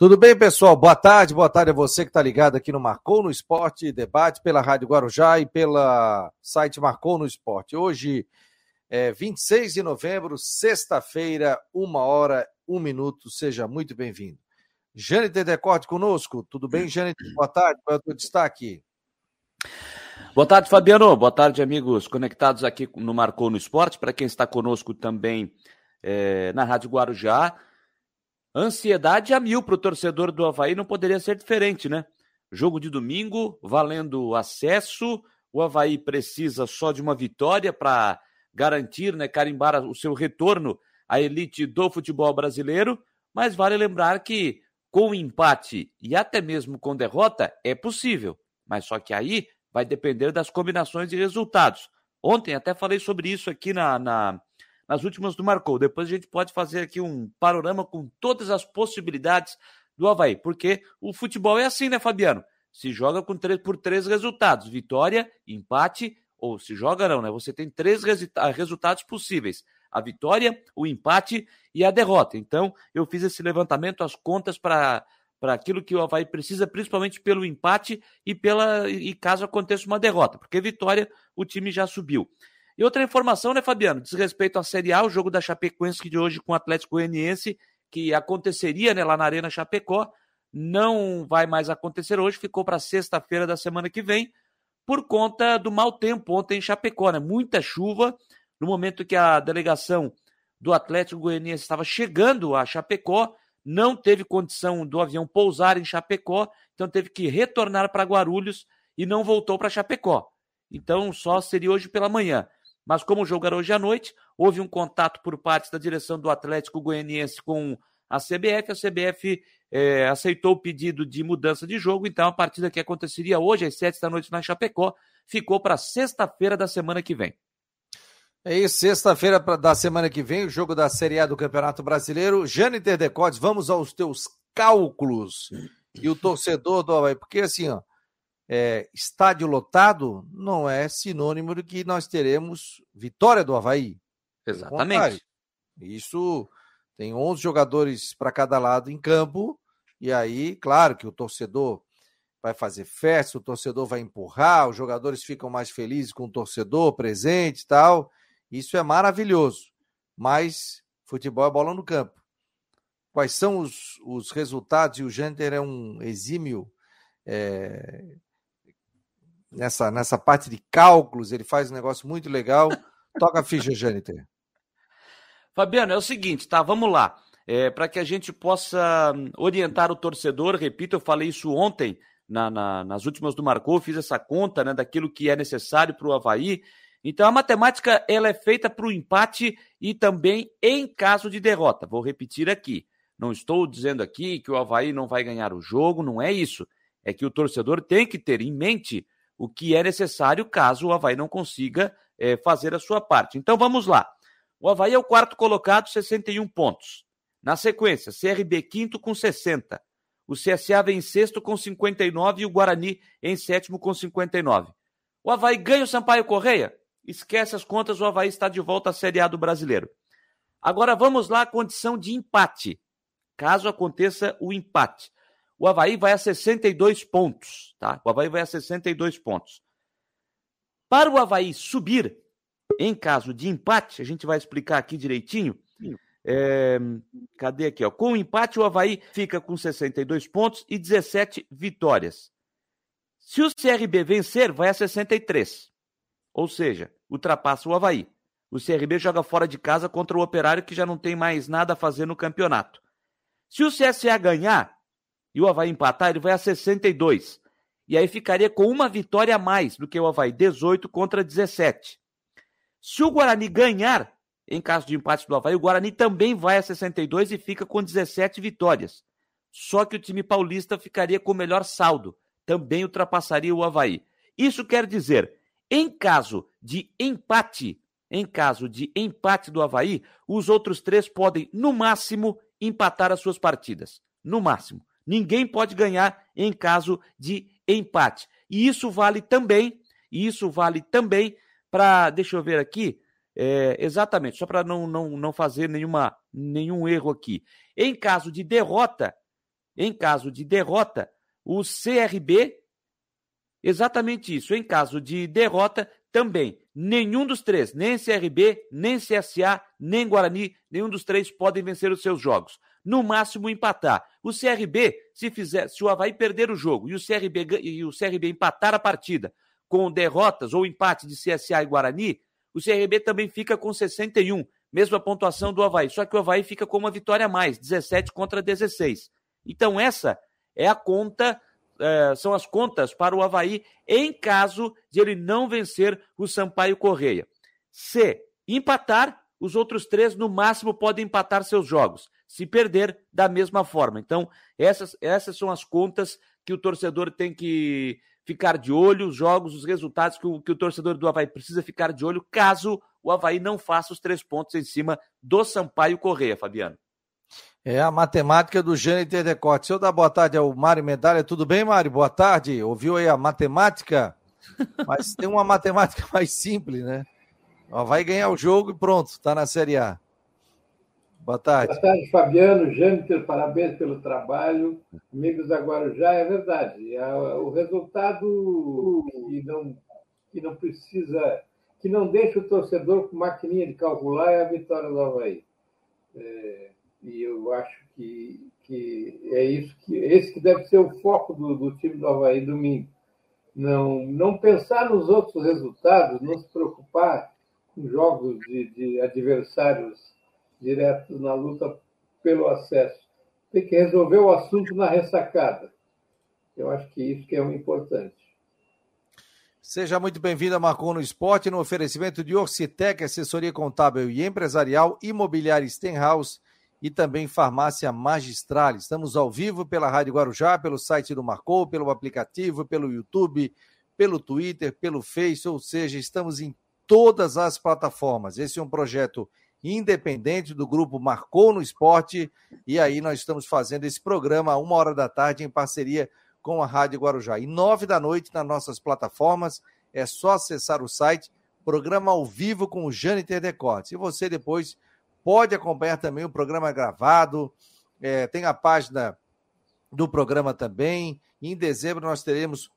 Tudo bem, pessoal? Boa tarde, boa tarde a você que está ligado aqui no Marcou no Esporte Debate pela Rádio Guarujá e pela site Marcou no Esporte. Hoje é 26 de novembro, sexta-feira, uma hora, um minuto. Seja muito bem-vindo. Jâniter Decorte conosco. Tudo bem, Jâniter? Boa tarde, qual é o teu destaque? Boa tarde, Fabiano. Boa tarde, amigos conectados aqui no Marcou no Esporte. Para quem está conosco também é, na Rádio Guarujá. Ansiedade a mil para o torcedor do Havaí não poderia ser diferente, né? Jogo de domingo, valendo acesso. O Havaí precisa só de uma vitória para garantir, né, carimbar o seu retorno à elite do futebol brasileiro. Mas vale lembrar que com empate e até mesmo com derrota é possível. Mas só que aí vai depender das combinações de resultados. Ontem até falei sobre isso aqui na, na nas últimas do Marcou. Depois a gente pode fazer aqui um panorama com todas as possibilidades do Havaí, porque o futebol é assim, né, Fabiano? Se joga com três, por três resultados: vitória, empate, ou se joga não, né? Você tem três resultados possíveis: a vitória, o empate e a derrota. Então, eu fiz esse levantamento, as contas para para aquilo que o Havaí precisa, principalmente pelo empate e pela e caso aconteça uma derrota, porque vitória o time já subiu. E outra informação, né, Fabiano? Diz respeito à Série A, o jogo da Chapecoense de hoje com o Atlético Goianiense, que aconteceria né, lá na Arena Chapecó, não vai mais acontecer hoje, ficou para sexta-feira da semana que vem, por conta do mau tempo ontem em Chapecó, né? Muita chuva, no momento que a delegação do Atlético Goianiense estava chegando a Chapecó, não teve condição do avião pousar em Chapecó, então teve que retornar para Guarulhos e não voltou para Chapecó. Então só seria hoje pela manhã. Mas como era hoje à noite, houve um contato por parte da direção do Atlético Goianiense com a CBF. A CBF é, aceitou o pedido de mudança de jogo, então a partida que aconteceria hoje às sete da noite na Chapecó ficou para sexta-feira da semana que vem. É isso, sexta-feira da semana que vem, o jogo da Série A do Campeonato Brasileiro. Jâniter Decotes, vamos aos teus cálculos e o torcedor do Havaí, porque assim, ó, é, estádio lotado não é sinônimo de que nós teremos vitória do Havaí. Exatamente. Isso tem 11 jogadores para cada lado em campo, e aí, claro que o torcedor vai fazer festa, o torcedor vai empurrar, os jogadores ficam mais felizes com o torcedor presente e tal. Isso é maravilhoso. Mas futebol é bola no campo. Quais são os, os resultados? E o Genter é um exímio é, nessa, nessa parte de cálculos, ele faz um negócio muito legal. Toca a ficha, Jâniter. Fabiano, é o seguinte, tá? Vamos lá. É, Para que a gente possa orientar o torcedor, repito, eu falei isso ontem, na, na, nas últimas do Marcou, fiz essa conta né, daquilo que é necessário para o Havaí. Então a matemática ela é feita para o empate e também em caso de derrota. Vou repetir aqui. Não estou dizendo aqui que o Havaí não vai ganhar o jogo, não é isso. É que o torcedor tem que ter em mente o que é necessário caso o Havaí não consiga é, fazer a sua parte. Então vamos lá. O Havaí é o quarto colocado, 61 pontos. Na sequência, CRB quinto com 60. O CSA vem em sexto com 59 e o Guarani em sétimo com 59. O Havaí ganha o Sampaio Correia? Esquece as contas, o Havaí está de volta à Série A do Brasileiro. Agora vamos lá à condição de empate. Caso aconteça o empate o Havaí vai a 62 pontos, tá? O Havaí vai a 62 pontos. Para o Havaí subir, em caso de empate, a gente vai explicar aqui direitinho. É, cadê aqui? Ó? Com o empate, o Havaí fica com 62 pontos e 17 vitórias. Se o CRB vencer, vai a 63. Ou seja, ultrapassa o Havaí. O CRB joga fora de casa contra o Operário, que já não tem mais nada a fazer no campeonato. Se o CSA ganhar, e o Havaí empatar, ele vai a 62. E aí ficaria com uma vitória a mais do que o Havaí, 18 contra 17. Se o Guarani ganhar, em caso de empate do Havaí, o Guarani também vai a 62 e fica com 17 vitórias. Só que o time paulista ficaria com o melhor saldo, também ultrapassaria o Havaí. Isso quer dizer, em caso de empate, em caso de empate do Havaí, os outros três podem, no máximo, empatar as suas partidas. No máximo. Ninguém pode ganhar em caso de empate. E isso vale também, isso vale também para, deixa eu ver aqui, é, exatamente, só para não, não, não fazer nenhuma, nenhum erro aqui. Em caso de derrota, Em caso de derrota, o CRB, exatamente isso. Em caso de derrota, também. Nenhum dos três, nem CRB, nem CSA, nem Guarani, nenhum dos três podem vencer os seus jogos. No máximo empatar. O CRB, se fizer, se o Havaí perder o jogo e o CRB, e o CRB empatar a partida com derrotas ou empate de CSA e Guarani, o CRB também fica com 61, mesma pontuação do Havaí. Só que o Havaí fica com uma vitória a mais, 17 contra 16. Então, essa é a conta é, são as contas para o Havaí em caso de ele não vencer o Sampaio Correia. Se empatar, os outros três no máximo podem empatar seus jogos. Se perder, da mesma forma. Então, essas, essas são as contas que o torcedor tem que ficar de olho, os jogos, os resultados que o, que o torcedor do Havaí precisa ficar de olho, caso o Havaí não faça os três pontos em cima do Sampaio Correia, Fabiano. É a matemática do Jâniter Decote. Se eu dar boa tarde ao Mário Medalha, tudo bem, Mário? Boa tarde. Ouviu aí a matemática? Mas tem uma matemática mais simples, né? Vai ganhar o jogo e pronto, está na Série A. Boa tarde. Boa tarde, Fabiano, Jâniter, parabéns pelo trabalho. Amigos agora já é verdade. O resultado que não, que não precisa, que não deixa o torcedor com maquininha de calcular é a vitória do Havaí. É e eu acho que, que é isso que esse que deve ser o foco do, do time do Havaí domingo. Não, não pensar nos outros resultados, não se preocupar jogos de, de adversários diretos na luta pelo acesso. Tem que resolver o assunto na ressacada. Eu acho que isso que é o importante. Seja muito bem-vindo a Marcon no Esporte, no oferecimento de Orcitec, assessoria contábil e empresarial, imobiliária Stenhouse e também Farmácia Magistral. Estamos ao vivo pela Rádio Guarujá, pelo site do Marcou, pelo aplicativo, pelo YouTube, pelo Twitter, pelo Face, ou seja, estamos em todas as plataformas. Esse é um projeto independente do grupo Marcou no Esporte e aí nós estamos fazendo esse programa uma hora da tarde em parceria com a Rádio Guarujá. E nove da noite nas nossas plataformas, é só acessar o site, programa ao vivo com o Jâniter Decotes. E você depois Pode acompanhar também o programa gravado, é, tem a página do programa também. Em dezembro nós teremos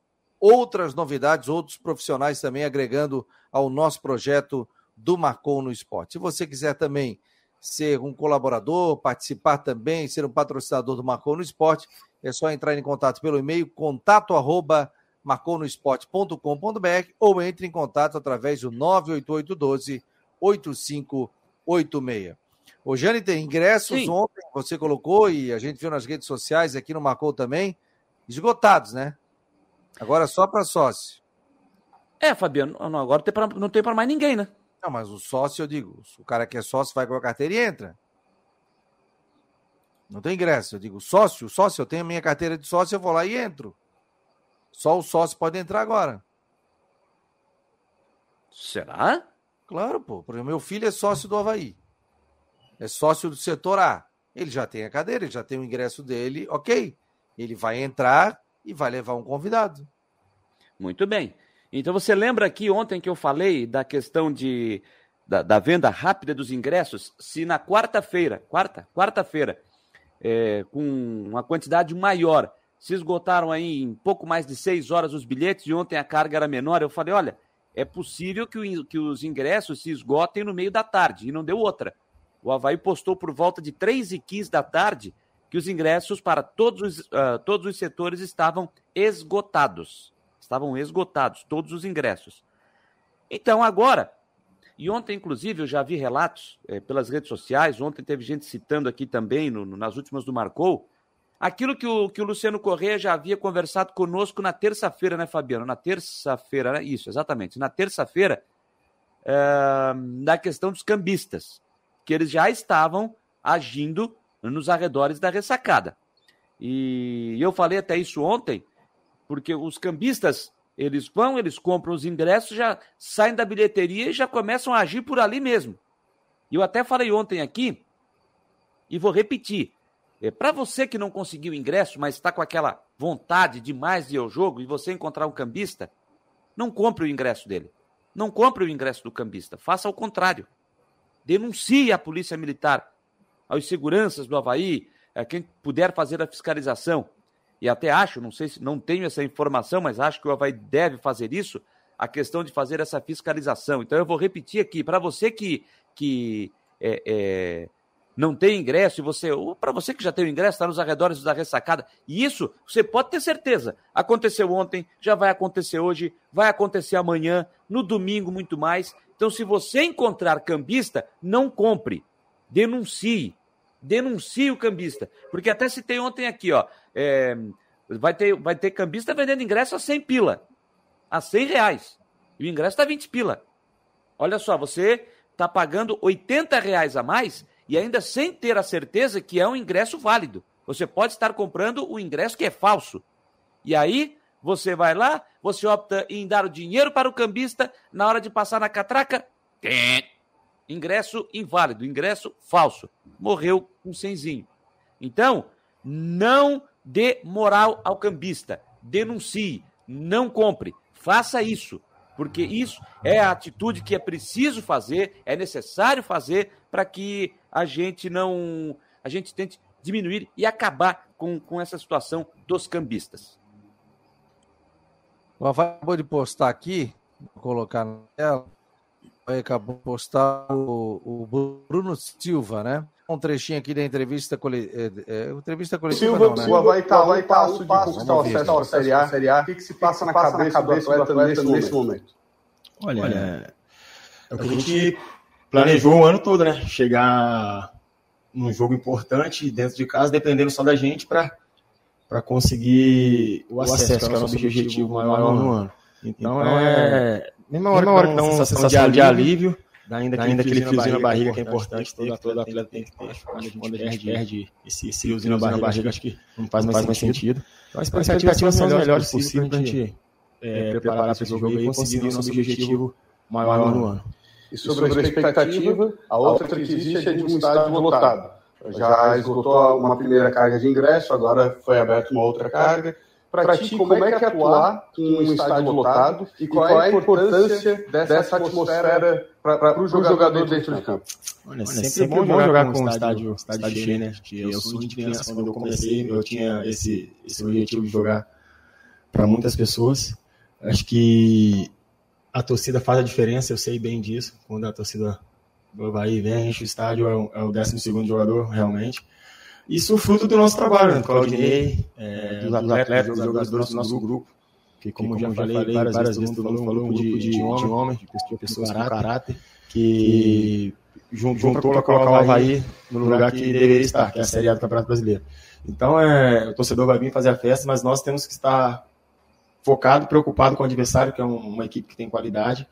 outras novidades, outros profissionais também agregando ao nosso projeto do Marcou no Esporte. Se você quiser também ser um colaborador, participar também, ser um patrocinador do Marcou no Esporte, é só entrar em contato pelo e-mail contato arroba marconosport.com.br ou entre em contato através do 98812 85 86. O Jane tem ingressos Sim. ontem, você colocou e a gente viu nas redes sociais, aqui no Marcou também, esgotados, né? Agora só para sócio. É, Fabiano, agora não tem para mais ninguém, né? Não, mas o sócio, eu digo, o cara que é sócio vai com a carteira e entra. Não tem ingresso. Eu digo, sócio, sócio, eu tenho a minha carteira de sócio, eu vou lá e entro. Só o sócio pode entrar agora. Será? Claro, pô. Porque meu filho é sócio do Havaí. É sócio do setor A. Ele já tem a cadeira, ele já tem o ingresso dele, ok. Ele vai entrar e vai levar um convidado. Muito bem. Então você lembra aqui ontem que eu falei da questão de da, da venda rápida dos ingressos? Se na quarta-feira, quarta, quarta-feira, é, com uma quantidade maior, se esgotaram aí em pouco mais de seis horas os bilhetes e ontem a carga era menor, eu falei, olha, é possível que, o, que os ingressos se esgotem no meio da tarde, e não deu outra. O Havaí postou por volta de 3 e 15 da tarde que os ingressos para todos os, uh, todos os setores estavam esgotados. Estavam esgotados, todos os ingressos. Então, agora, e ontem, inclusive, eu já vi relatos eh, pelas redes sociais, ontem teve gente citando aqui também, no, no, nas últimas do Marcou, Aquilo que o, que o Luciano Correia já havia conversado conosco na terça-feira, né, Fabiano? Na terça-feira, né? Isso, exatamente. Na terça-feira, é, na questão dos cambistas, que eles já estavam agindo nos arredores da ressacada. E eu falei até isso ontem, porque os cambistas, eles vão, eles compram os ingressos, já saem da bilheteria e já começam a agir por ali mesmo. E eu até falei ontem aqui, e vou repetir, é, Para você que não conseguiu ingresso, mas está com aquela vontade de mais ir ao jogo e você encontrar um cambista, não compre o ingresso dele. Não compre o ingresso do cambista. Faça o contrário. Denuncie a Polícia Militar, aos seguranças do Havaí, é, quem puder fazer a fiscalização, e até acho, não sei se não tenho essa informação, mas acho que o Havaí deve fazer isso, a questão de fazer essa fiscalização. Então eu vou repetir aqui, para você que, que é, é, não tem ingresso, e você, ou para você que já tem o ingresso, está nos arredores da ressacada, e isso você pode ter certeza. Aconteceu ontem, já vai acontecer hoje, vai acontecer amanhã, no domingo, muito mais. Então, se você encontrar cambista, não compre, denuncie. Denuncie o cambista. Porque até citei ontem aqui, ó. É, vai, ter, vai ter cambista vendendo ingresso a 100 pila. A 100 reais. E o ingresso está 20 pila. Olha só, você está pagando 80 reais a mais e ainda sem ter a certeza que é um ingresso válido. Você pode estar comprando o ingresso que é falso. E aí, você vai lá, você opta em dar o dinheiro para o cambista, na hora de passar na catraca, ingresso inválido, ingresso falso. Morreu um cenzinho. Então, não dê moral ao cambista. Denuncie, não compre. Faça isso, porque isso é a atitude que é preciso fazer, é necessário fazer para que a gente não. a gente tente diminuir e acabar com, com essa situação dos cambistas. O acabou de postar aqui, vou colocar na tela. Aí acabou de postar o, o, Bruno Silva, né? Um trechinho aqui da entrevista, cole... é, é, entrevista coletiva. Silva, não, né? o Havaí está lá e passo de o acesso à Série A. Série A. O que, que se passa, na, cabeça, na cabeça do atleta, do atleta nesse, momento? momento? Olha, Olha, é o que a gente planejou o ano todo, né? Chegar num jogo importante dentro de casa, dependendo só da gente, para para conseguir o acesso, que é o nosso objetivo maior, maior no ano. Então, então é. Mesma hora, mesma hora que dá uma sensação, sensação de, alívio, dá ainda, ainda aquele friozinho na barriga que é importante, todo, todo atleta tem que ter. Quando a gente perde esse, esse friozinho na barriga, acho que não faz mais, mais sentido. Então, as expectativas são as melhores possíveis para a gente é, preparar para esse jogo e conseguir o nosso objetivo maior no ano. E sobre, sobre a expectativa, a outra que existe é de um estádio lotado já esgotou uma primeira carga de ingresso, agora foi aberta uma outra carga. Para ti, como é que é atuar com um estádio lotado e qual é a importância dessa atmosfera para o jogador, jogador dentro de campo? Olha, sempre, sempre é bom jogar com um estádio, estádio cheio, né? Eu, eu sou de criança, quando eu comecei, eu tinha esse, esse objetivo de jogar para muitas pessoas. Acho que a torcida faz a diferença, eu sei bem disso, quando a torcida o Havaí vem, enche o estádio, é o, é o 12 jogador, realmente. Isso fruto do nosso trabalho, né? Claudinei, é, dos atletas, dos jogadores do nosso, grupo. Que, como, que, como já falei, falei várias, várias vezes, todo mundo falou um grupo de, de, homem, de homem, de pessoas com caráter, que juntou para colocar o Havaí no lugar que deveria estar, que é a Série A do Campeonato Brasileiro. Então, é, o torcedor vai vir fazer a festa, mas nós temos que estar focado, preocupado com o adversário, que é uma equipe que tem qualidade,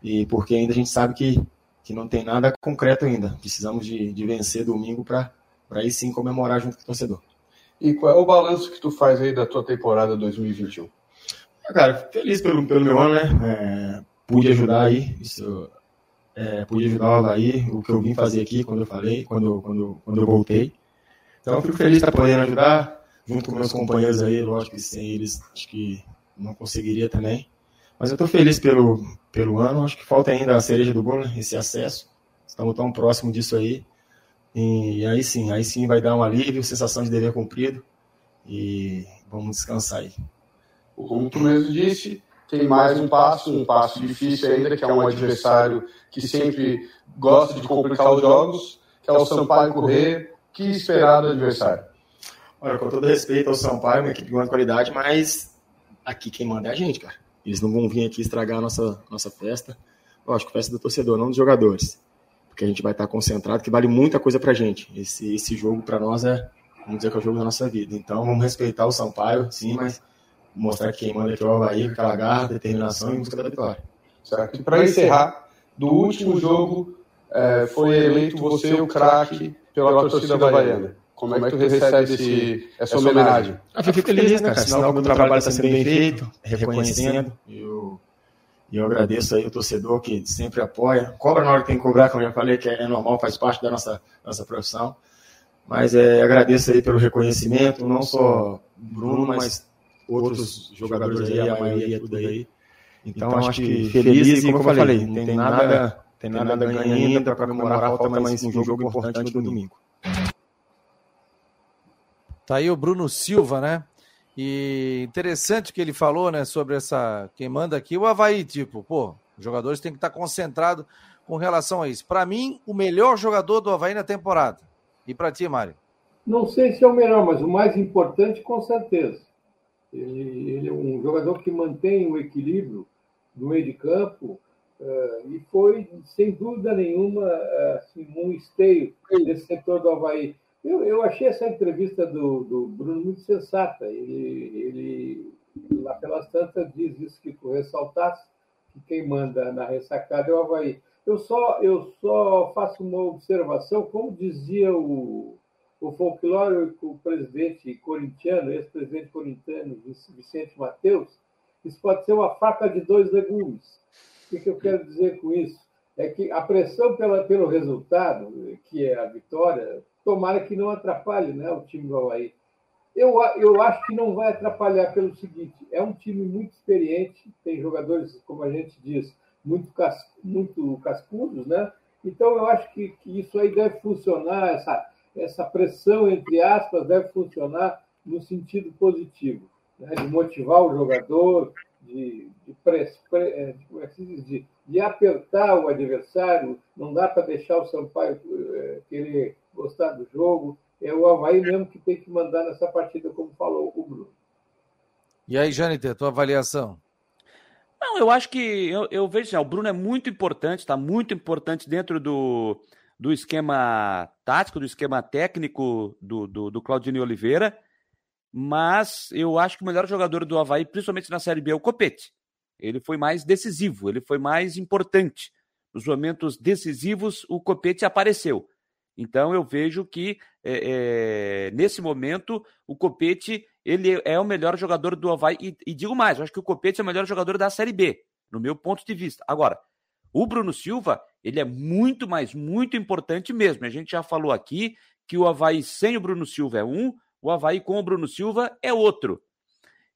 e porque ainda a gente sabe que que não tem nada concreto ainda. Precisamos de, de vencer domingo para aí sim comemorar junto com o torcedor. E qual é o balanço que tu faz aí da tua temporada 2021? Ah, cara, feliz pelo, pelo meu ano, né? É, pude ajudar aí, isso, é, pude ajudar o Havaí, o que eu vim fazer aqui quando eu falei, quando, quando, quando eu voltei. Então fico feliz de estar podendo ajudar, junto com meus companheiros aí, lógico que sem eles acho que não conseguiria também. Mas eu estou feliz pelo, pelo ano. Acho que falta ainda a cereja do bolo, esse acesso. Estamos tão próximo disso aí. E aí sim, aí sim vai dar um alívio, sensação de dever cumprido. E vamos descansar aí. Como tu mesmo disse, tem mais um passo, um passo difícil ainda, que é um adversário que sempre gosta de complicar os jogos, que é o Sampaio Correr. Que esperar do adversário? Olha, com todo respeito ao Sampaio, uma equipe de grande qualidade, mas aqui quem manda é a gente, cara. Eles não vão vir aqui estragar a nossa, nossa festa. Lógico, festa do torcedor, não dos jogadores. Porque a gente vai estar concentrado, que vale muita coisa pra gente. Esse, esse jogo para nós é, vamos dizer que é o jogo da nossa vida. Então vamos respeitar o Sampaio, sim, mas mostrar que quem manda aqui é o Havaí, aquela garra, determinação e busca da vitória. Certo. E para encerrar, do último jogo, é, foi eleito você o craque pela, pela torcida havaiana. Como, é que tu recebe esse, essa homenagem? Ah, eu fico feliz, né, cara? Sinal que o trabalho está sendo bem feito, reconhecendo. Eu, eu agradeço aí o torcedor que sempre apoia. Cobra na hora que tem que cobrar, como eu já falei, que é normal, faz parte da nossa, nossa profissão. Mas é, agradeço aí pelo reconhecimento, não só Bruno, mas outros jogadores aí, a maioria tudo aí. Então, então acho que feliz e, como eu falei, não tem nada, tem nada ganhando ainda para comemorar, falta mais um jogo importante no domingo. Tá aí o Bruno Silva, né? E interessante que ele falou, né, sobre essa. Quem manda aqui, o Havaí, tipo, pô, os jogadores têm que estar concentrados com relação a isso. Para mim, o melhor jogador do Havaí na temporada. E para ti, Mário? Não sei se é o melhor, mas o mais importante, com certeza. Ele, ele é um jogador que mantém o equilíbrio do meio de campo uh, e foi, sem dúvida nenhuma, uh, assim, um esteio desse setor do Havaí. Eu, eu achei essa entrevista do, do Bruno muito sensata. Ele, ele, lá pelas tantas, diz isso que tu ressaltasse, que quem manda na ressacada é o Havaí. Eu só, eu só faço uma observação, como dizia o, o folclore, o presidente corintiano, ex-presidente corintiano, Vicente Mateus, isso pode ser uma faca de dois legumes. O que, que eu quero dizer com isso? É que a pressão pela, pelo resultado, que é a vitória, tomara que não atrapalhe né, o time do Havaí. Eu, eu acho que não vai atrapalhar pelo seguinte: é um time muito experiente, tem jogadores, como a gente diz, muito, cas, muito cascudos, né? Então eu acho que, que isso aí deve funcionar, essa, essa pressão, entre aspas, deve funcionar no sentido positivo, né? de motivar o jogador, de, de, é, é de, de, apertar o adversário, não dá para deixar o Sampaio é, querer gostar do jogo. É o Havaí mesmo que tem que mandar nessa partida, como falou o Bruno. E aí, Jâniter, tua avaliação? Não, eu acho que eu, eu vejo assim, o Bruno é muito importante, está muito importante dentro do, do esquema tático, do esquema técnico do, do, do Claudinei Oliveira, mas eu acho que o melhor jogador do Havaí, principalmente na Série B, é o Copete. Ele foi mais decisivo, ele foi mais importante. Nos momentos decisivos, o Copete apareceu. Então eu vejo que é, é, nesse momento o Copete ele é o melhor jogador do Havaí e, e digo mais, eu acho que o Copete é o melhor jogador da Série B, no meu ponto de vista. Agora, o Bruno Silva ele é muito mais muito importante mesmo. A gente já falou aqui que o Havaí sem o Bruno Silva é um, o Havaí com o Bruno Silva é outro.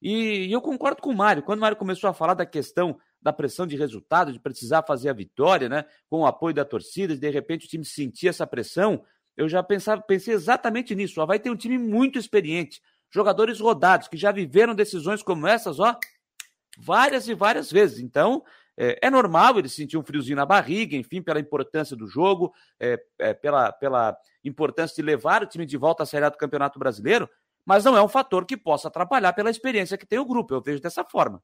E, e eu concordo com o Mário. Quando o Mário começou a falar da questão da pressão de resultado, de precisar fazer a vitória, né? Com o apoio da torcida, de repente o time sentir essa pressão. Eu já pensava, pensei exatamente nisso. Ó, vai ter um time muito experiente, jogadores rodados que já viveram decisões como essas, ó, várias e várias vezes. Então, é, é normal ele sentir um friozinho na barriga, enfim, pela importância do jogo, é, é, pela, pela importância de levar o time de volta à Série A do Campeonato Brasileiro, mas não é um fator que possa atrapalhar pela experiência que tem o grupo. Eu vejo dessa forma.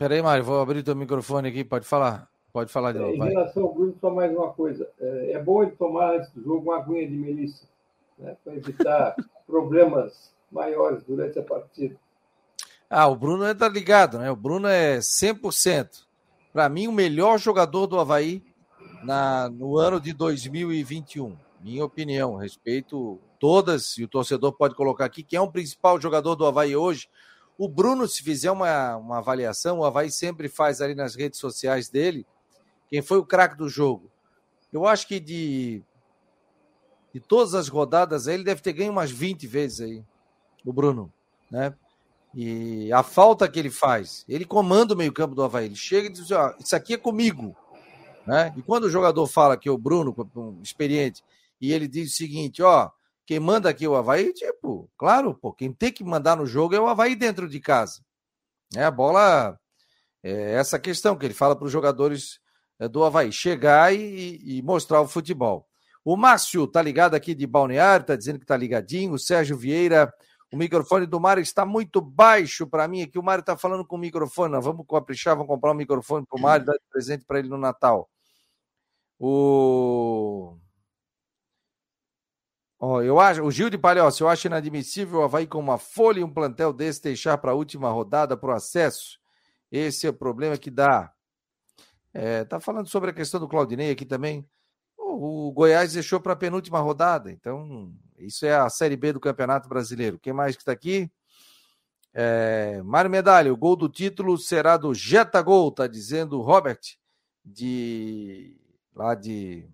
Peraí, Mário, vou abrir teu microfone aqui, pode falar. Pode falar de é, novo. Em vai. relação ao Bruno, só mais uma coisa. É, é bom ele tomar antes do jogo uma aguinha de melissa, né, para evitar problemas maiores durante a partida. Ah, o Bruno é tá ligado, né? O Bruno é 100%. Para mim, o melhor jogador do Havaí na, no ano de 2021. Minha opinião, respeito todas, e o torcedor pode colocar aqui, quem é o principal jogador do Havaí hoje o Bruno, se fizer uma, uma avaliação, o Havaí sempre faz ali nas redes sociais dele, quem foi o craque do jogo. Eu acho que de, de todas as rodadas ele deve ter ganho umas 20 vezes aí, o Bruno, né? E a falta que ele faz, ele comanda o meio-campo do Havaí. Ele chega e diz: ó, Isso aqui é comigo. Né? E quando o jogador fala que o Bruno, um experiente, e ele diz o seguinte: Ó, quem manda aqui é o Havaí, tipo, claro, pô, quem tem que mandar no jogo é o Havaí dentro de casa. É a bola, é essa questão que ele fala para os jogadores é, do Havaí, chegar e, e, mostrar o futebol. O Márcio tá ligado aqui de Balneário, tá dizendo que tá ligadinho. O Sérgio Vieira, o microfone do Mário está muito baixo para mim aqui. O Mário tá falando com o microfone. Nós vamos caprichar, vamos comprar um microfone para o Mário, dar de presente para ele no Natal. O Oh, eu acho, o Gil de Palhoça, eu acho inadmissível o Havaí com uma folha e um plantel desse deixar para a última rodada para o acesso. Esse é o problema que dá. É, tá falando sobre a questão do Claudinei aqui também. O, o Goiás deixou para a penúltima rodada, então isso é a Série B do Campeonato Brasileiro. Quem mais que está aqui? É, Mário Medalha, o gol do título será do Jetta Gol, tá dizendo o Robert, de lá de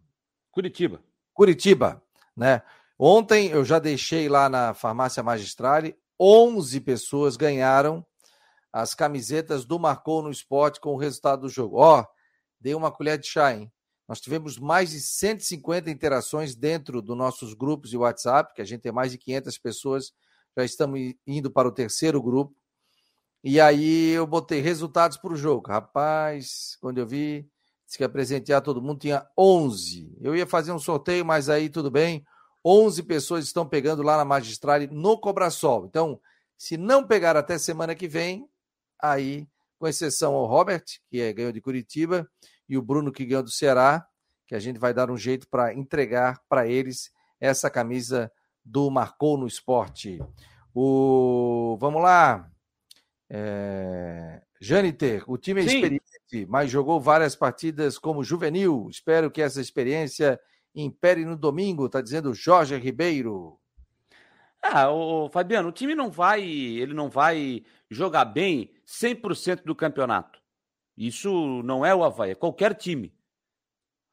Curitiba. Curitiba, né? Ontem eu já deixei lá na Farmácia Magistrale, 11 pessoas ganharam as camisetas do Marcou no Esporte com o resultado do jogo. Ó, dei uma colher de chá, hein? Nós tivemos mais de 150 interações dentro dos nossos grupos de WhatsApp, que a gente tem mais de 500 pessoas, já estamos indo para o terceiro grupo. E aí eu botei resultados para o jogo. Rapaz, quando eu vi, disse que ia presentear todo mundo, tinha 11. Eu ia fazer um sorteio, mas aí tudo bem. 11 pessoas estão pegando lá na Magistrale no Cobrasol. Então, se não pegar até semana que vem, aí, com exceção ao Robert, que é, ganhou de Curitiba, e o Bruno, que ganhou do Ceará, que a gente vai dar um jeito para entregar para eles essa camisa do Marcou no Esporte. O... Vamos lá. É... Janiter, o time é Sim. experiente, mas jogou várias partidas como juvenil. Espero que essa experiência impere no domingo, está dizendo Jorge Ribeiro. Ah, o Fabiano, o time não vai, ele não vai jogar bem 100% do campeonato. Isso não é o Havaí, é qualquer time.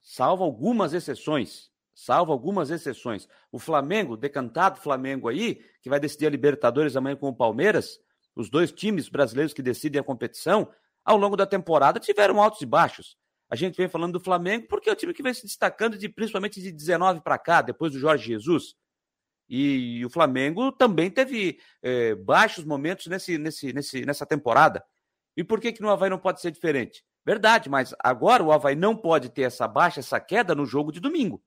Salvo algumas exceções. Salvo algumas exceções. O Flamengo, decantado Flamengo aí, que vai decidir a Libertadores amanhã com o Palmeiras, os dois times brasileiros que decidem a competição, ao longo da temporada tiveram altos e baixos. A gente vem falando do Flamengo porque é o time que vem se destacando de principalmente de 19 para cá, depois do Jorge Jesus. E, e o Flamengo também teve é, baixos momentos nesse, nesse, nesse, nessa temporada. E por que, que no Havaí não pode ser diferente? Verdade, mas agora o Havaí não pode ter essa baixa, essa queda no jogo de domingo.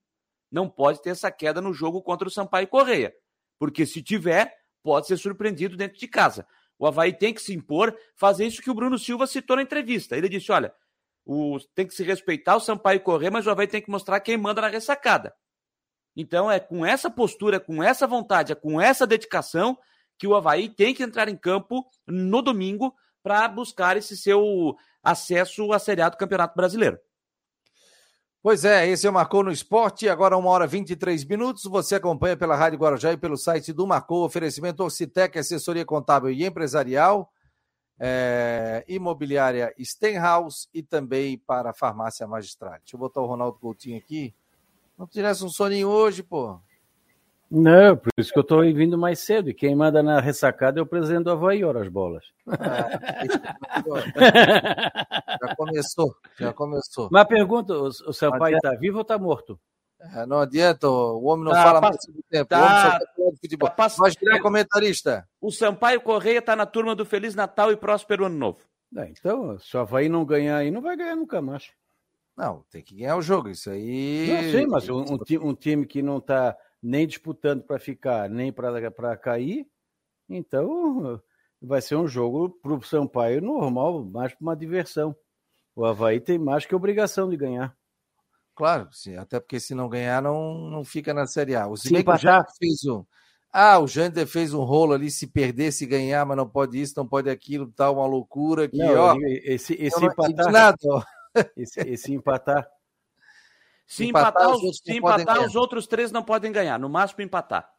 Não pode ter essa queda no jogo contra o Sampaio Correia. Porque se tiver, pode ser surpreendido dentro de casa. O Havaí tem que se impor, fazer isso que o Bruno Silva citou na entrevista. Ele disse: olha, o, tem que se respeitar o Sampaio Correia, mas o Havaí tem que mostrar quem manda na ressacada. Então é com essa postura, com essa vontade, é com essa dedicação que o Havaí tem que entrar em campo no domingo para buscar esse seu acesso à Série A do Campeonato Brasileiro. Pois é, esse é o Marcou no Esporte, agora uma hora e 23 minutos. Você acompanha pela Rádio Guarujá e pelo site do Marcou, oferecimento Orcitec, assessoria contábil e empresarial, é, imobiliária Stenhouse e também para a farmácia magistral. Deixa eu botar o Ronaldo Coutinho aqui. Não tivesse um soninho hoje, pô. Não, por isso que eu estou vindo mais cedo. E quem manda na ressacada é o presidente do Havaí, ora as bolas. já começou, já começou. Mas pergunta, o, o seu pai está vivo ou está morto? É, não adianta, o homem não tá, fala passa, mais do tempo. Tá, o homem só tá de futebol. Passa, Mas virar comentarista. O Sampaio Correia está na turma do Feliz Natal e Próspero Ano Novo. É, então, se o Havaí não ganhar aí, não vai ganhar nunca mais. Não, tem que ganhar o jogo, isso aí. Não sei, mas um, um, um time que não está nem disputando para ficar, nem para cair. Então, vai ser um jogo para o Sampaio normal, mais para uma diversão. O Havaí tem mais que obrigação de ganhar. Claro, sim, até porque se não ganhar, não, não fica na Série A. O Sim, já fez um. Ah, o Jander fez um rolo ali, se perder, se ganhar, mas não pode isso, não pode aquilo, tal, tá uma loucura que, não, ó. Esse, esse empatar. Nada, ó. Esse, esse empatar se empatar, empatar os, se empatar os outros três não podem ganhar, no máximo empatar.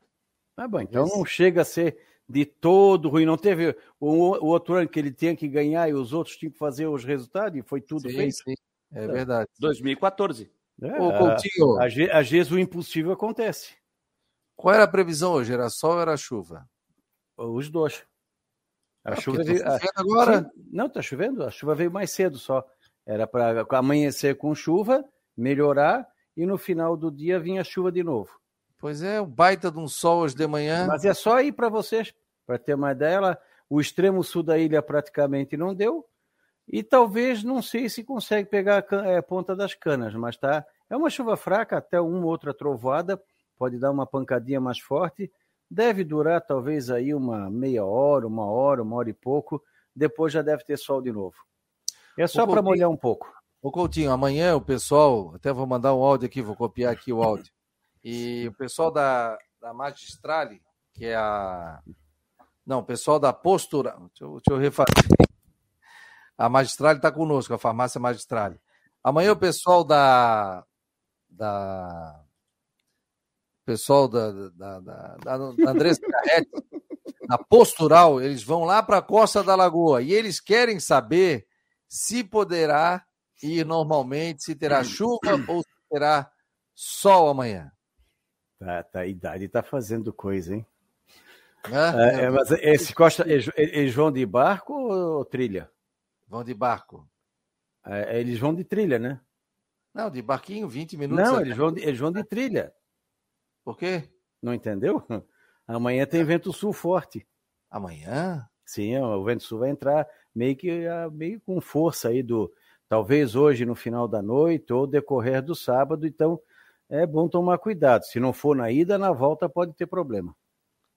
Tá bom, então não chega a ser de todo ruim. Não teve o, o outro ano que ele tinha que ganhar e os outros tinham que fazer os resultados e foi tudo sim, feito. Sim. É verdade. 2014. É, Ô, Coutinho. Às vezes o impossível acontece. Qual era a previsão hoje? Era sol ou era chuva? Os dois. A ah, chuva tá veio. A... agora? Não, tá chovendo. A chuva veio mais cedo só. Era para amanhecer com chuva melhorar e no final do dia vinha chuva de novo. Pois é, o baita de um sol hoje de manhã. Mas é só ir para vocês, para ter uma ideia. o extremo sul da ilha praticamente não deu. E talvez, não sei se consegue pegar a é, ponta das canas, mas tá. É uma chuva fraca, até uma outra trovoada, pode dar uma pancadinha mais forte. Deve durar talvez aí uma meia hora, uma hora, uma hora e pouco. Depois já deve ter sol de novo. É só para molhar um pouco. Ô Coutinho, amanhã o pessoal, até vou mandar um áudio aqui, vou copiar aqui o áudio. E o pessoal da, da Magistrale, que é a. Não, o pessoal da Postura. Deixa eu, deixa eu refazer. A Magistrale está conosco, a farmácia Magistrale. Amanhã o pessoal da. da pessoal da, da, da, da, da Andressa Carrete, da Postural, eles vão lá para a Costa da Lagoa e eles querem saber se poderá ir normalmente, se terá chuva ou se terá sol amanhã. Tá, tá, a idade tá fazendo coisa, hein? É, é, mas esse Costa, eles vão de barco ou trilha? Vão de barco. É, eles vão de trilha, né? Não, de barquinho, 20 minutos. Não, eles vão, de, eles vão de trilha. Por quê? Não entendeu? Amanhã tem vento sul forte. Amanhã? Sim, o vento sul vai entrar meio que meio com força aí do talvez hoje no final da noite ou decorrer do sábado, então é bom tomar cuidado. Se não for na ida, na volta pode ter problema.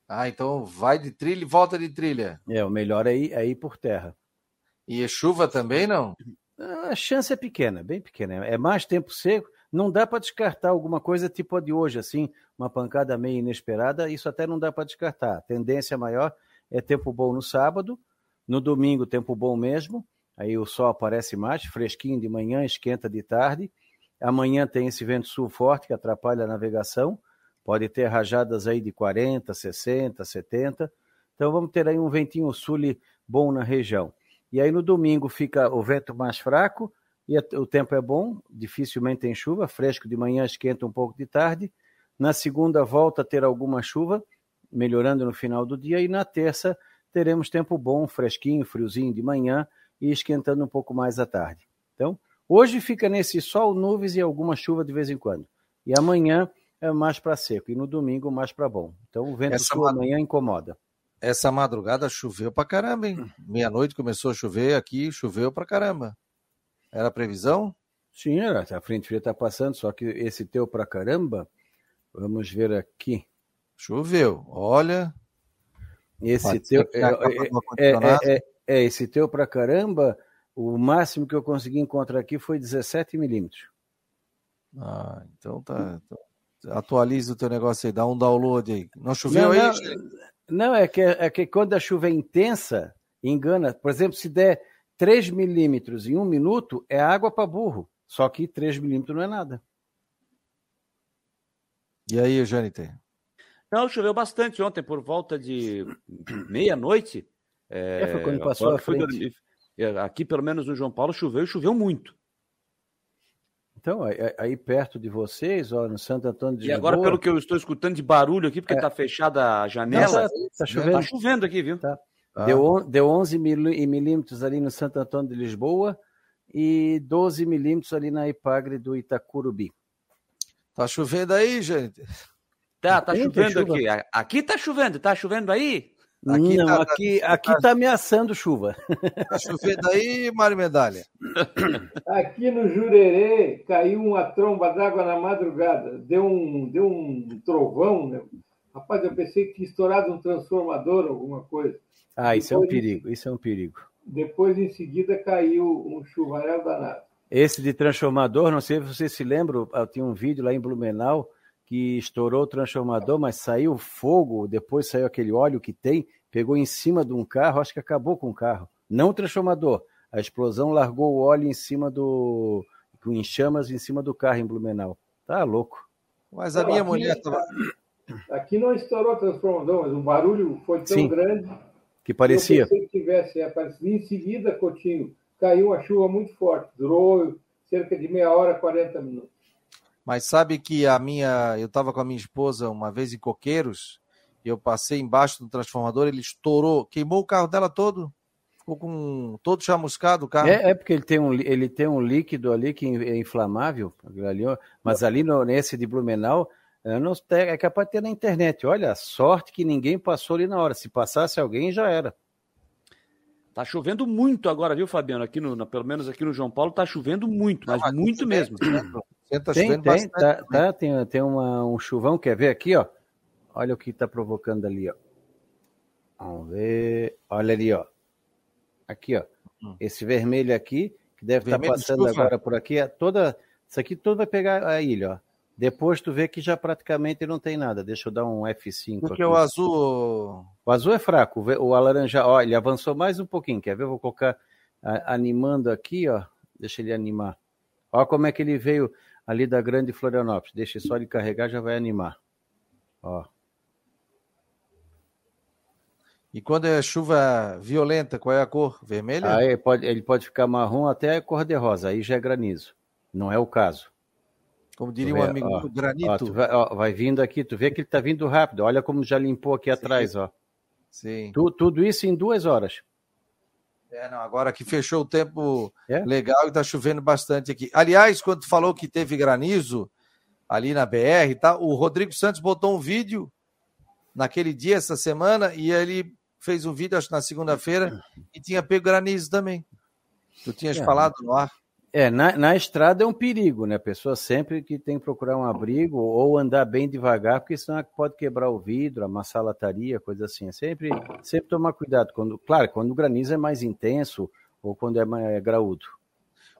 Ah, então vai de trilha e volta de trilha. É, o melhor é ir, é ir por terra. E é chuva também, não? A chance é pequena, bem pequena. É mais tempo seco. Não dá para descartar alguma coisa tipo a de hoje, assim, uma pancada meio inesperada. Isso até não dá para descartar. A tendência maior é tempo bom no sábado, no domingo tempo bom mesmo. Aí o sol aparece mais, fresquinho de manhã, esquenta de tarde. Amanhã tem esse vento sul forte que atrapalha a navegação. Pode ter rajadas aí de 40, 60, 70. Então vamos ter aí um ventinho sul bom na região. E aí no domingo fica o vento mais fraco e o tempo é bom, dificilmente tem chuva, fresco de manhã, esquenta um pouco de tarde. Na segunda volta a ter alguma chuva, melhorando no final do dia, e na terça teremos tempo bom, fresquinho, friozinho de manhã e esquentando um pouco mais à tarde. Então, hoje fica nesse sol, nuvens e alguma chuva de vez em quando. E amanhã é mais para seco e no domingo mais para bom. Então o vento Essa sul amanhã incomoda. Essa madrugada choveu pra caramba, hein? Meia-noite começou a chover aqui, choveu pra caramba. Era a previsão? Sim, era, a frente fria está passando, só que esse teu pra caramba, vamos ver aqui. Choveu, olha. Esse teu, é, é, é, é, é, esse teu pra caramba, o máximo que eu consegui encontrar aqui foi 17 milímetros. Ah, então tá. então atualiza o teu negócio aí, dá um download aí. Não choveu Não, aí? não? Não, é que, é que quando a chuva é intensa, engana. Por exemplo, se der 3 milímetros em um minuto, é água para burro. Só que 3 milímetros não é nada. E aí, Janiter? Não, choveu bastante ontem, por volta de meia-noite. É, É, foi quando passou agora a frente. dormir. É, Aqui, pelo menos no João Paulo, choveu e choveu muito. Então, aí, perto de vocês, ó, no Santo Antônio de E agora, Lisboa, pelo que eu estou escutando de barulho aqui, porque É. está fechada a janela, tá, tá tá chovendo. chovendo aqui, viu? Ah, Deu, deu 11 milí- milímetros ali no Santo Antônio de Lisboa e 12 milímetros ali na Ipagre do Itacurubi. Tá chovendo aí, Janiter? Tá, tá tem chovendo chuva. aqui. Aqui tá chovendo, tá chovendo aí? Aqui não, tá- aqui, aqui tá ameaçando chuva. Tá chovendo aí, Mário Medalha? Aqui no Jurerê caiu uma tromba d'água na madrugada. Deu um, deu um trovão, né? Rapaz, eu pensei que tinha estourado um transformador, alguma coisa. Ah, isso é um Depois- perigo, isso é um perigo. Depois, em seguida, caiu um chuvarel danado. Esse de transformador, não sei se você se lembra, eu tinha um vídeo lá em Blumenau que estourou o transformador, mas saiu fogo, depois saiu aquele óleo que tem, pegou em cima de um carro, acho que acabou com o carro. Não o transformador, a explosão largou o óleo em cima do. em chamas em cima do carro em Blumenau. Tá louco. Mas a Não, minha aqui- mulher tava. Aqui não estourou o transformador, mas o barulho foi tão Sim. grande Que parecia. Que tivesse aparecido. Em seguida, Coutinho, caiu uma chuva muito forte. Durou cerca de meia hora, 40 minutos. Mas sabe que a minha. Eu estava com a minha esposa uma vez em Coqueiros, e eu passei embaixo do transformador, ele estourou, queimou o carro dela todo. Ficou com todo chamuscado o carro. É, é porque ele tem, um, ele tem um líquido ali que é inflamável, mas ali no, nesse de Blumenau, eu não, tem- é capaz de ter na internet. Olha, a sorte que ninguém passou ali na hora. Se passasse alguém, já era. Tá chovendo muito agora, viu, Fabiano? Aqui no, pelo menos aqui no João Paulo tá chovendo muito, mas Mas muito mesmo. Tá tem, tem, tá, tá, tem, tem uma- um chuvão, quer ver aqui, ó? Olha o que está provocando ali, ó. Vamos ver. Olha ali, ó. Aqui, ó. Hum. Esse vermelho aqui, que deve estar de passando agora por aqui, é toda. Isso aqui tudo vai pegar a ilha, ó. Depois tu vê que já praticamente não tem nada. Deixa eu dar um F5 Porque aqui. o azul. O azul é fraco, o alaranjado, ó, ele avançou mais um pouquinho, quer ver? Eu vou colocar a- animando aqui, ó. Deixa ele animar. Olha como é que ele veio ali da Grande Florianópolis. Deixa só ele carregar, já vai animar. Ó. E quando é chuva violenta, qual é a cor? Vermelha? Aí pode, ele pode ficar marrom até cor de rosa, aí já é granizo. Não é o caso. Como diria Tu um vê, amigo ó, Ó, granito. tu vai, ó, vai vindo aqui, tu vê que ele tá vindo rápido. Olha como já limpou aqui atrás, ó. Sim. Tu- tudo isso em duas horas. É, não, agora que fechou o tempo é? legal e tá chovendo bastante aqui. Aliás, quando falou que teve granizo ali na BR, tá? O Rodrigo Santos botou um vídeo naquele dia, essa semana, e ele fez um vídeo, acho na segunda-feira, e tinha pego granizo também. Tu tinhas é. falado no ar. É, na, na estrada é um perigo, né? A pessoa sempre que tem que procurar um abrigo ou andar bem devagar, porque senão pode quebrar o vidro, amassar a lataria, coisa assim. É sempre, sempre tomar cuidado. Quando, claro, quando o granizo é mais intenso ou quando é, mais, é graúdo.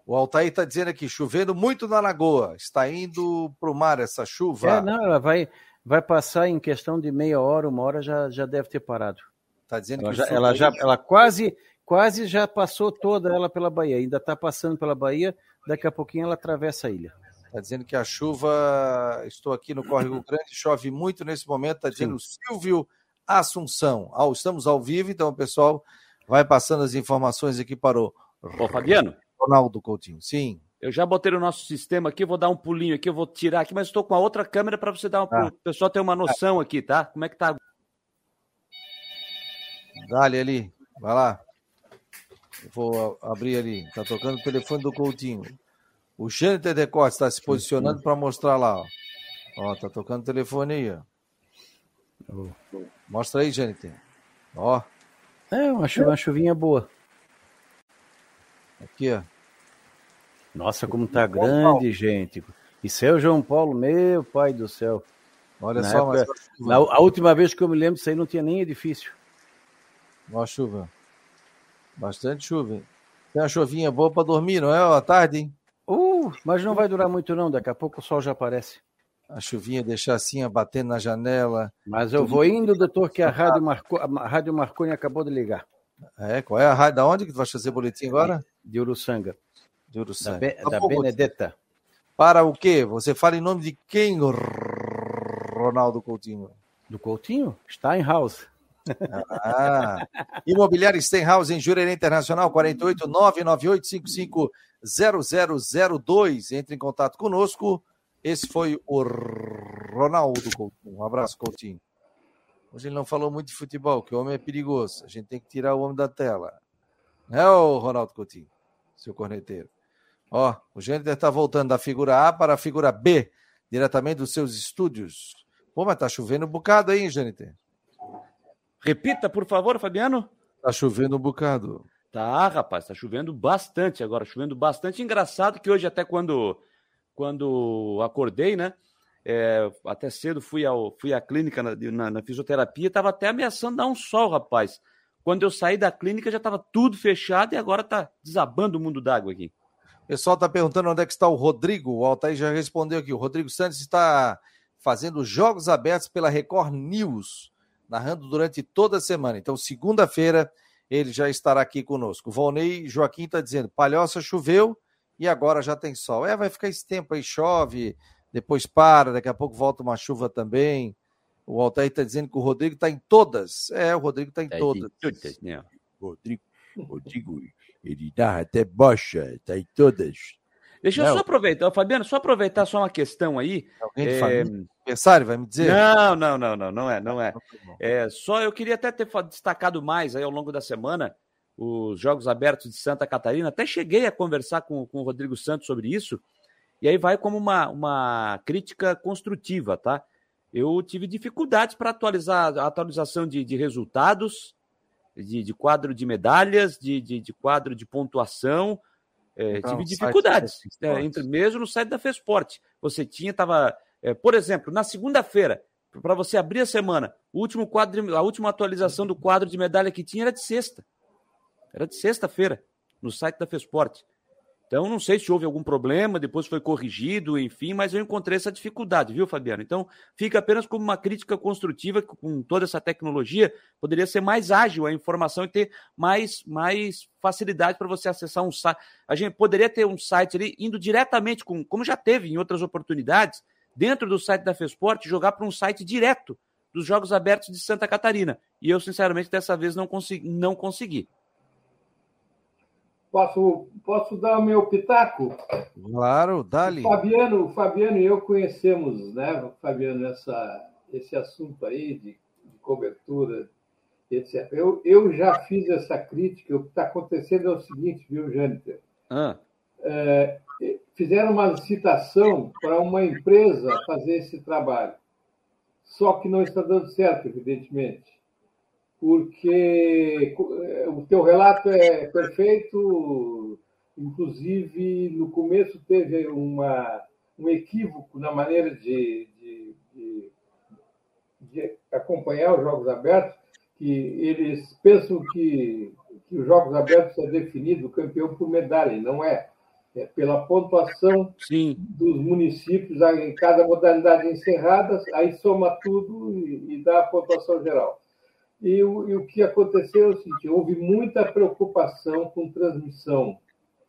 O Altair está dizendo aqui, chovendo muito na lagoa. Está indo para o mar essa chuva? É, não, ela vai, vai passar em questão de meia hora, uma hora já, já deve ter parado. Está dizendo ela que já, ela, já, ela quase quase já passou toda ela pela Bahia, ainda está passando pela Bahia, daqui a pouquinho ela atravessa a ilha. Está dizendo que a chuva, estou aqui no Córrego Grande, chove muito nesse momento, está dizendo Sim. Silvio Assunção. Ah, estamos ao vivo, então o pessoal vai passando as informações aqui para o Ô, Fabiano. Ronaldo Coutinho. Sim. Eu já botei no nosso sistema aqui, vou dar um pulinho aqui, eu vou tirar aqui, mas estou com a outra câmera para você dar um, ah. o pessoal ter uma noção aqui, tá? Como é que tá? Dale ali, vai lá. Vou abrir ali. Está tocando o telefone do Coutinho. O Jâniter Decote está se posicionando para mostrar lá. Ó. ó, tá tocando o telefone aí, ó. Mostra aí, Jâniter. Ó. É, uma, chuva, uma chuvinha boa. Aqui, ó. Nossa, como tá grande, gente. Isso é o João Paulo, meu pai do céu. Olha na só, época, mas... na, a última vez que eu me lembro, isso aí não tinha nem edifício. Olha a chuva. Bastante chuva. Hein? Tem uma chuvinha boa para dormir, não é? À tarde, hein? Uh, mas não vai durar muito não, daqui a pouco o sol já aparece. A chuvinha deixar assim, batendo na janela. Mas eu vou indo, doutor, que a Rádio, Marco, a Rádio Marconi acabou de ligar. É, qual é a rádio? Da onde que tu vai fazer boletim agora? De Uruçanga. De Uruçanga. Da, Be, tá da Benedetta. Para o quê? Você fala em nome de quem, Ronaldo Coutinho? Do Coutinho? Steinhaus. Ah, Imobiliário Stenhouse em Internacional, 48 0002. Entre em contato conosco. Esse foi o Ronaldo Coutinho. Um abraço, Coutinho. Hoje ele não falou muito de futebol, que o homem é perigoso. A gente tem que tirar o homem da tela. É o Ronaldo Coutinho, seu corneteiro. Ó, o Gênero está voltando da figura A para a figura B, diretamente dos seus estúdios. Pô, mas tá chovendo um bocado aí, Jâniter. Repita, por favor, Fabiano. Tá chovendo um bocado. Tá, rapaz, tá chovendo bastante agora, chovendo bastante. Engraçado que hoje, até quando, quando acordei, né? É, até cedo fui, ao, fui à clínica na, na, na fisioterapia, estava até ameaçando dar um sol, rapaz. Quando eu saí da clínica já estava tudo fechado e agora tá desabando o mundo d'água aqui. O pessoal está perguntando onde é que está o Rodrigo. O Altair já respondeu aqui. O Rodrigo Santos está fazendo jogos abertos pela Record News narrando durante toda a semana. Então, segunda-feira, ele já estará aqui conosco. Volney Joaquim está dizendo: Palhoça choveu e agora já tem sol. É, vai ficar esse tempo aí, chove, depois para, daqui a pouco volta uma chuva também. O Altair está dizendo que o Rodrigo está em todas. É, o Rodrigo está em, tá todas. em todas. Né? Rodrigo, Rodrigo, ele dá até bocha, está em todas. Deixa eu não. só aproveitar, Fabiano, só aproveitar só uma questão aí. Alguém de é... família? Aniversário, vai me dizer? Não, não, não, não, não é, não é. é. Só eu queria até ter destacado mais aí ao longo da semana os Jogos Abertos de Santa Catarina. Até cheguei a conversar com, com o Rodrigo Santos sobre isso. E aí vai como uma, uma crítica construtiva, tá? Eu tive dificuldades para atualizar a atualização de, de resultados, de, de, quadro de medalhas, de, de, de quadro de pontuação. É, então, tive dificuldades, é, entre, mesmo no site da Fesport. Você tinha, estava, é, por exemplo, na segunda-feira, para você abrir a semana, o último quadro, a última atualização do quadro de medalha que tinha era de sexta. Era de sexta-feira, no site da Fesport. Então, não sei se houve algum problema, depois foi corrigido, enfim, mas eu encontrei essa dificuldade, viu, Fabiano? Então, fica apenas como uma crítica construtiva que, com toda essa tecnologia, poderia ser mais ágil a informação e ter mais, mais facilidade para você acessar um site. A gente poderia ter um site ali indo diretamente, com, como já teve em outras oportunidades, dentro do site da Fesport, jogar para um site direto dos Jogos Abertos de Santa Catarina. E eu, sinceramente, dessa vez não consegui. Não consegui. Posso, posso dar o meu pitaco? Claro, dá-lhe. Fabiano, Fabiano e eu conhecemos, né, Fabiano, essa, esse assunto aí de, de cobertura etc. Eu, eu já fiz essa crítica. O que está acontecendo é o seguinte, viu, Jâniter? Ah, É, fizeram uma licitação para uma empresa fazer esse trabalho. Só que não está dando certo, evidentemente, porque eh, o teu relato é perfeito, inclusive no começo teve uma, um equívoco na maneira de, de, de, de acompanhar os Jogos Abertos, que eles pensam que, que os Jogos Abertos é definido o campeão por medalha, e não é. É pela pontuação sim. dos municípios em cada modalidade encerrada, aí soma tudo e, e dá a pontuação geral. E o, e o, que aconteceu é o seguinte: houve muita preocupação com transmissão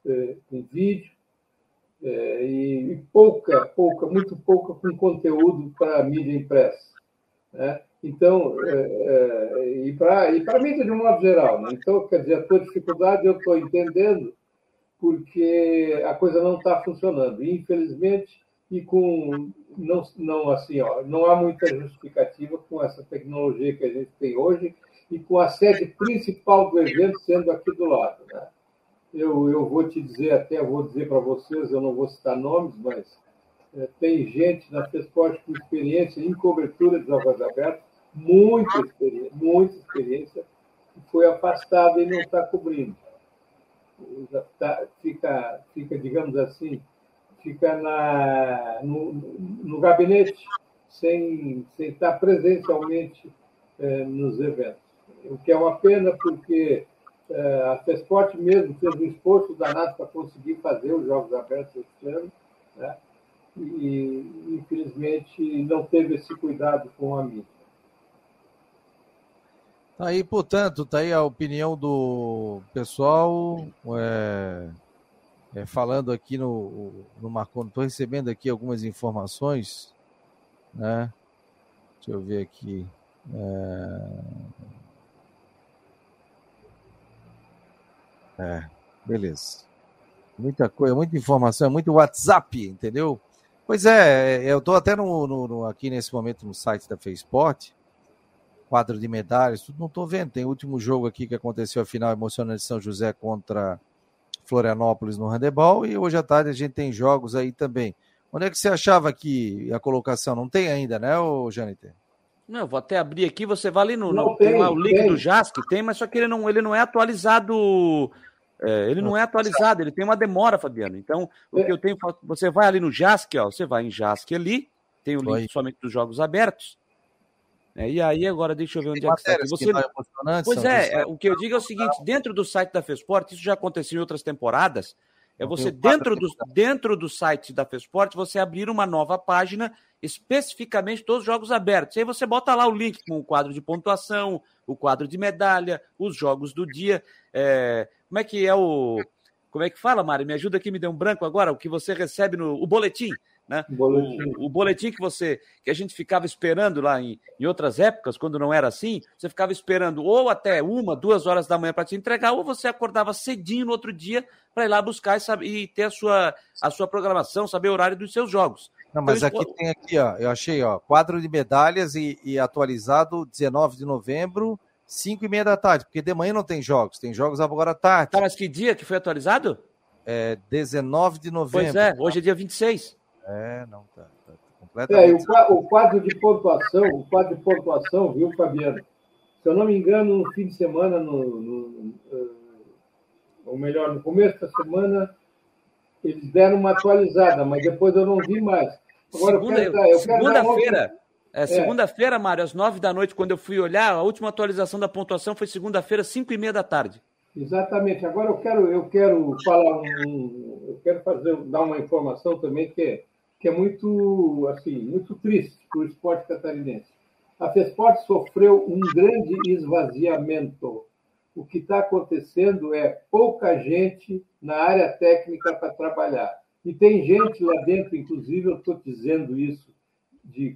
é, com vídeo é, e, e, pouca, pouca, muito pouca com conteúdo para a mídia impressa. Né? Então, é, e para a mídia de um modo geral. Né? Então, quer dizer, a tua dificuldade eu estou entendendo porque a coisa não está funcionando. E, infelizmente, e com não, não assim, ó, não há muita justificativa com essa tecnologia que a gente tem hoje e com a sede principal do evento sendo aqui do lado. Né? Eu, eu vou te dizer, até vou dizer para vocês, eu não vou citar nomes, mas é, tem gente na FESPORT com experiência em cobertura de jogos abertos, muita experiência, muita experiência, que foi afastada e não está cobrindo tá, fica, fica, digamos assim, fica na, no, no gabinete sem, sem estar presencialmente eh, nos eventos. O que é uma pena, porque eh, a FESPORT mesmo fez um esforço danado para conseguir fazer os Jogos Abertos esse ano, né? e, infelizmente, não teve esse cuidado com a mídia. Tá aí, portanto, tá aí a opinião do pessoal é, é, falando aqui no, no Marconi. Estou recebendo aqui algumas informações, né? Deixa eu ver aqui. É, é beleza. Muita coisa, muita informação, é muito WhatsApp, entendeu? Pois é, eu estou até no, no, no, aqui nesse momento no site da Faceport quadro de medalhas, tudo não estou vendo. Tem o último jogo aqui que aconteceu a final emocionante de São José contra Florianópolis no handebol e hoje à tarde a gente tem jogos aí também. Onde é que você achava que a colocação não tem ainda, né, o Janiter? Não, vou até abrir aqui, você vai ali no, no tem, tem, lá o link tem. do JASC, tem, mas só que ele não, ele não é atualizado. É, ele não é atualizado, ele tem uma demora, Fabiano. Então, o é. que eu tenho, você vai ali no JASC, ó, você vai em JASC ali, tem o link somente dos jogos abertos. É, e aí, agora, deixa eu ver onde é que está. Você... Pois é, é, o que eu digo é o seguinte: dentro do site da Fesport, isso já aconteceu em outras temporadas. É você, dentro do, dentro do site da Fesport, você abrir uma nova página, especificamente todos os jogos abertos. Aí você bota lá o link com o quadro de pontuação, o quadro de medalha, os jogos do dia. É... Como é que é o. Como é que fala, Mari? Me ajuda aqui, me deu um branco agora, o que você recebe no. O boletim. Né? Boletim. O, o, boletim que você que a gente ficava esperando lá em, em outras épocas, quando não era assim, você ficava esperando ou até uma, duas horas da manhã para te entregar, ou você acordava cedinho no outro dia para ir lá buscar e, saber, e, ter a sua, a sua programação, saber o horário dos seus jogos. Não, mas então, aqui tem aqui, ó, eu achei, ó, quadro de medalhas e, e atualizado 19 de novembro, 5 e meia da tarde, porque de manhã não tem jogos, tem jogos agora à tarde. Tá, mas que dia que foi atualizado? É 19 de novembro. Pois é, hoje é dia 26. É, não, tá, tá completamente. É, o, o, quadro de pontuação, o quadro de pontuação, viu, Fabiano? Se eu não me engano, no fim de semana, no, no, uh, ou melhor, no começo da semana, eles deram uma atualizada, mas depois eu não vi mais. Agora, segunda, segunda-feira. É, segunda-feira, Mário, às nove da noite, quando eu fui olhar, a última atualização da pontuação foi segunda-feira, cinco e meia da tarde. Exatamente. Agora eu quero, eu quero falar um, eu quero fazer, dar uma informação também que é que é muito, assim, muito triste para o esporte catarinense. A FESPORT sofreu um grande esvaziamento. O que está acontecendo é pouca gente na área técnica para trabalhar. E tem gente lá dentro, inclusive, eu estou dizendo isso de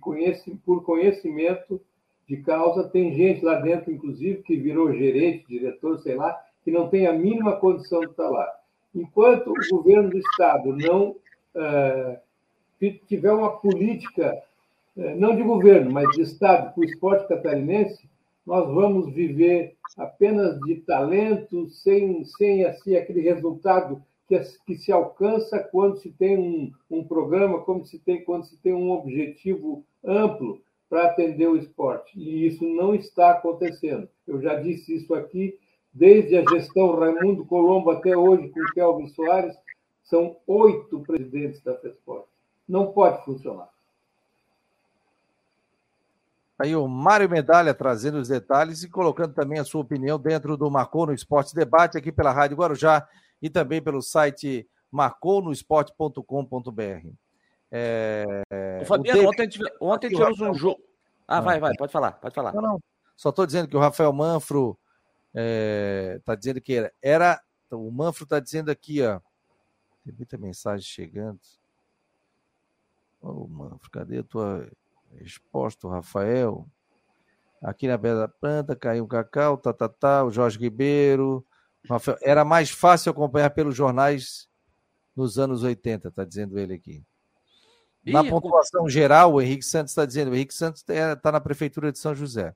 por conhecimento de causa, tem gente lá dentro, inclusive, que virou gerente, diretor, sei lá, que não tem a mínima condição de estar lá. Enquanto o governo do Estado não uh, tiver uma política, eh, não de governo, mas de Estado, para o esporte catarinense, nós vamos viver apenas de talento, sem, sem assim, aquele resultado que, que se alcança quando se tem um, um programa, como se tem, quando se tem um objetivo amplo para atender o esporte. E isso não está acontecendo. Eu já disse isso aqui, desde a gestão Raimundo Colombo até hoje, com Kelvin Soares, são oito presidentes da FESPORT. Não pode funcionar. Aí o Mário Medalha trazendo os detalhes e colocando também a sua opinião dentro do Marcou no Esporte Debate aqui pela Rádio Guarujá e também pelo site marconosport.com.br. É, Fabiano, David... ontem, ontem tivemos um jogo. Ah, vai, vai, pode falar, pode falar. Não, não. Só estou dizendo que o Rafael Manfro está é, tá dizendo que era, era. O Manfro está dizendo aqui, ó. Tem muita mensagem chegando. Ô, oh, Manfro, cadê a tua resposta, Rafael? Aqui na Beira da Planta, caiu o Cacau, tá, tá, tá, o Jorge Ribeiro. Rafael, era mais fácil acompanhar pelos jornais nos anos 80, está dizendo ele aqui. Na pontuação geral, o Henrique Santos está dizendo: o Henrique Santos está é, na prefeitura de São José.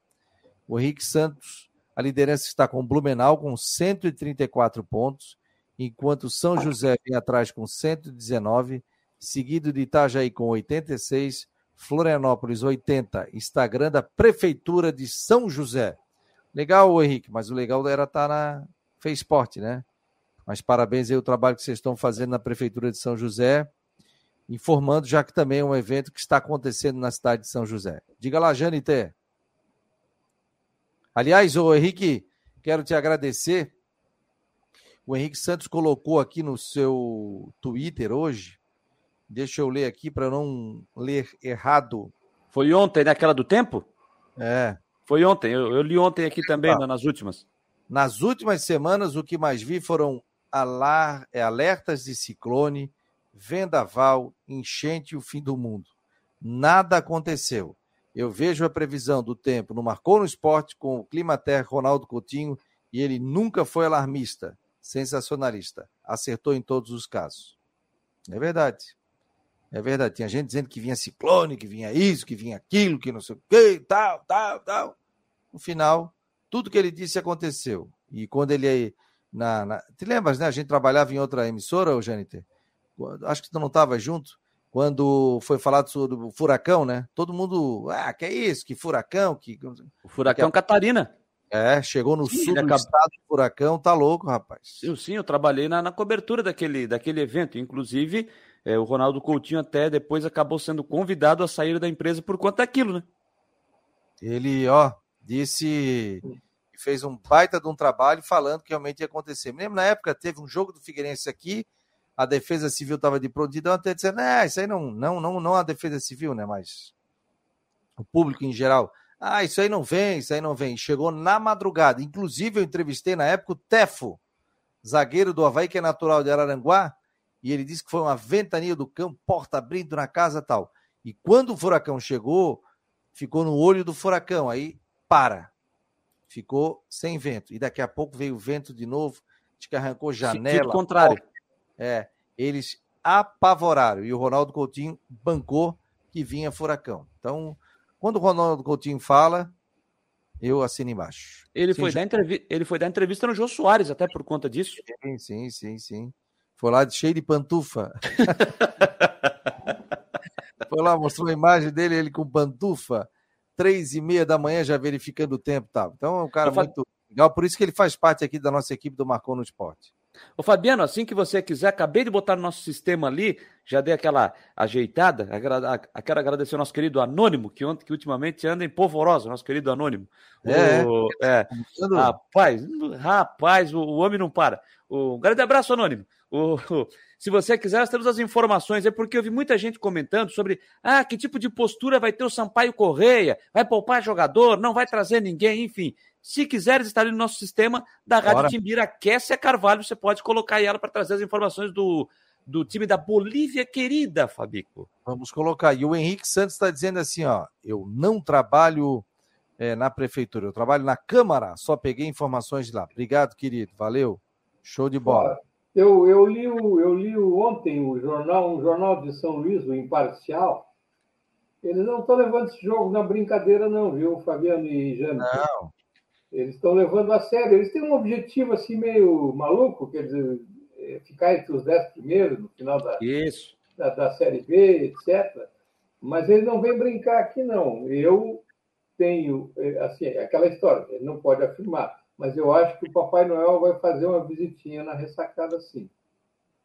O Henrique Santos, a liderança está com o Blumenau com 134 pontos, enquanto São José vem atrás com 119, seguido de Itajaí com 86, Florianópolis 80, Instagram da Prefeitura de São José. Legal, Henrique, mas o legal era estar tá na Feisport, né? Mas parabéns aí o trabalho que vocês estão fazendo na Prefeitura de São José informando, já que também é um evento que está acontecendo na cidade de São José. Diga lá, Janité. Aliás, o Henrique, quero te agradecer. O Henrique Santos colocou aqui no seu Twitter hoje. Deixa eu ler aqui para não ler errado. Foi ontem, naquela do tempo? É. Foi ontem, eu, eu li ontem aqui também, tá. nas últimas. Nas últimas semanas, o que mais vi foram alar, é, alertas de ciclone, vendaval, enchente e o fim do mundo. Nada aconteceu. Eu vejo a previsão do tempo no Marcou no Esporte com o Climater Ronaldo Coutinho e ele nunca foi alarmista, sensacionalista. Acertou em todos os casos. É verdade. É verdade. Tinha gente dizendo que vinha ciclone, que vinha isso, que vinha aquilo, que não sei o que, tal, tal, tal. No final, tudo que ele disse aconteceu. E quando ele. Na, na... Te lembras, né? A gente trabalhava em outra emissora, o Jâniter? acho que tu não estava junto, quando foi falado sobre o furacão, né? Todo mundo, ah, que é isso? Que furacão? Que... O furacão que... Catarina. É, chegou no sim, sul do acabou... estado do furacão, tá louco, rapaz. Eu sim, eu trabalhei na, na cobertura daquele, daquele evento. Inclusive, é, o Ronaldo Coutinho até depois acabou sendo convidado a sair da empresa por conta daquilo, né? Ele, ó, disse fez um baita de um trabalho falando que realmente ia acontecer. Mesmo na época teve um jogo do Figueirense aqui, a Defesa Civil estava de prontidão, até dizendo, é, isso aí não, não, não, não a Defesa Civil, né, mas o público em geral. Ah, isso aí não vem, isso aí não vem. Chegou na madrugada. Inclusive, eu entrevistei na época o Tefo, zagueiro do Havaí, que é natural de Araranguá, e ele disse que foi uma ventania do campo, porta abrindo na casa tal. E quando o furacão chegou, ficou no olho do furacão, aí para. Ficou sem vento. E daqui a pouco veio o vento de novo, que arrancou janela. Sentido contrário. É, eles apavoraram e o Ronaldo Coutinho bancou que vinha furacão. Então, quando o Ronaldo Coutinho fala, eu assino embaixo. Ele, sim, foi, já... dar ele foi dar entrevista no João Soares, até por conta disso. Sim, sim, sim, sim. Foi lá de cheio de pantufa. foi lá, mostrou a imagem dele, ele com pantufa, três e meia da manhã já verificando o tempo. Tá. Então é um cara muito legal, por isso que ele faz parte aqui da nossa equipe do Marcou no Esporte. Ô Fabiano, assim que você quiser, acabei de botar no nosso sistema ali, já dei aquela ajeitada. Quero agradecer ao nosso querido Anônimo, que, ontem, que ultimamente anda em polvorosa, nosso querido Anônimo. É, o, é. Rapaz, rapaz, o, o, homem não para. O, um grande abraço, Anônimo. O, o, se você quiser, nós temos as informações, é porque eu vi muita gente comentando sobre ah, que tipo de postura vai ter o Sampaio Correia, vai poupar jogador, não vai trazer ninguém, enfim. Se quiseres estar no nosso sistema da Rádio Bora. Timbira, Kessia Carvalho, você pode colocar ela para trazer as informações do, do time da Bolívia querida, Fabico. Vamos colocar. E o Henrique Santos está dizendo assim: ó, eu não trabalho é, na prefeitura, eu trabalho na Câmara, só peguei informações de lá. Obrigado, querido. Valeu. Show de bola. Eu, eu, li, o, eu li o, ontem o jornal, um jornal de São Luís, o Imparcial. Eles não estão levando esse jogo na brincadeira, não, viu, Fabiano e Jânio? Não. Eles estão levando a sério. Eles têm um objetivo assim meio maluco, quer dizer, é, ficar entre os dez primeiros no final da, Isso. da, da Série B, etc. Mas eles não vêm brincar aqui, não. Eu tenho, é, assim, aquela história, ele não pode afirmar, mas eu acho que o Papai Noel vai fazer uma visitinha na ressacada, sim.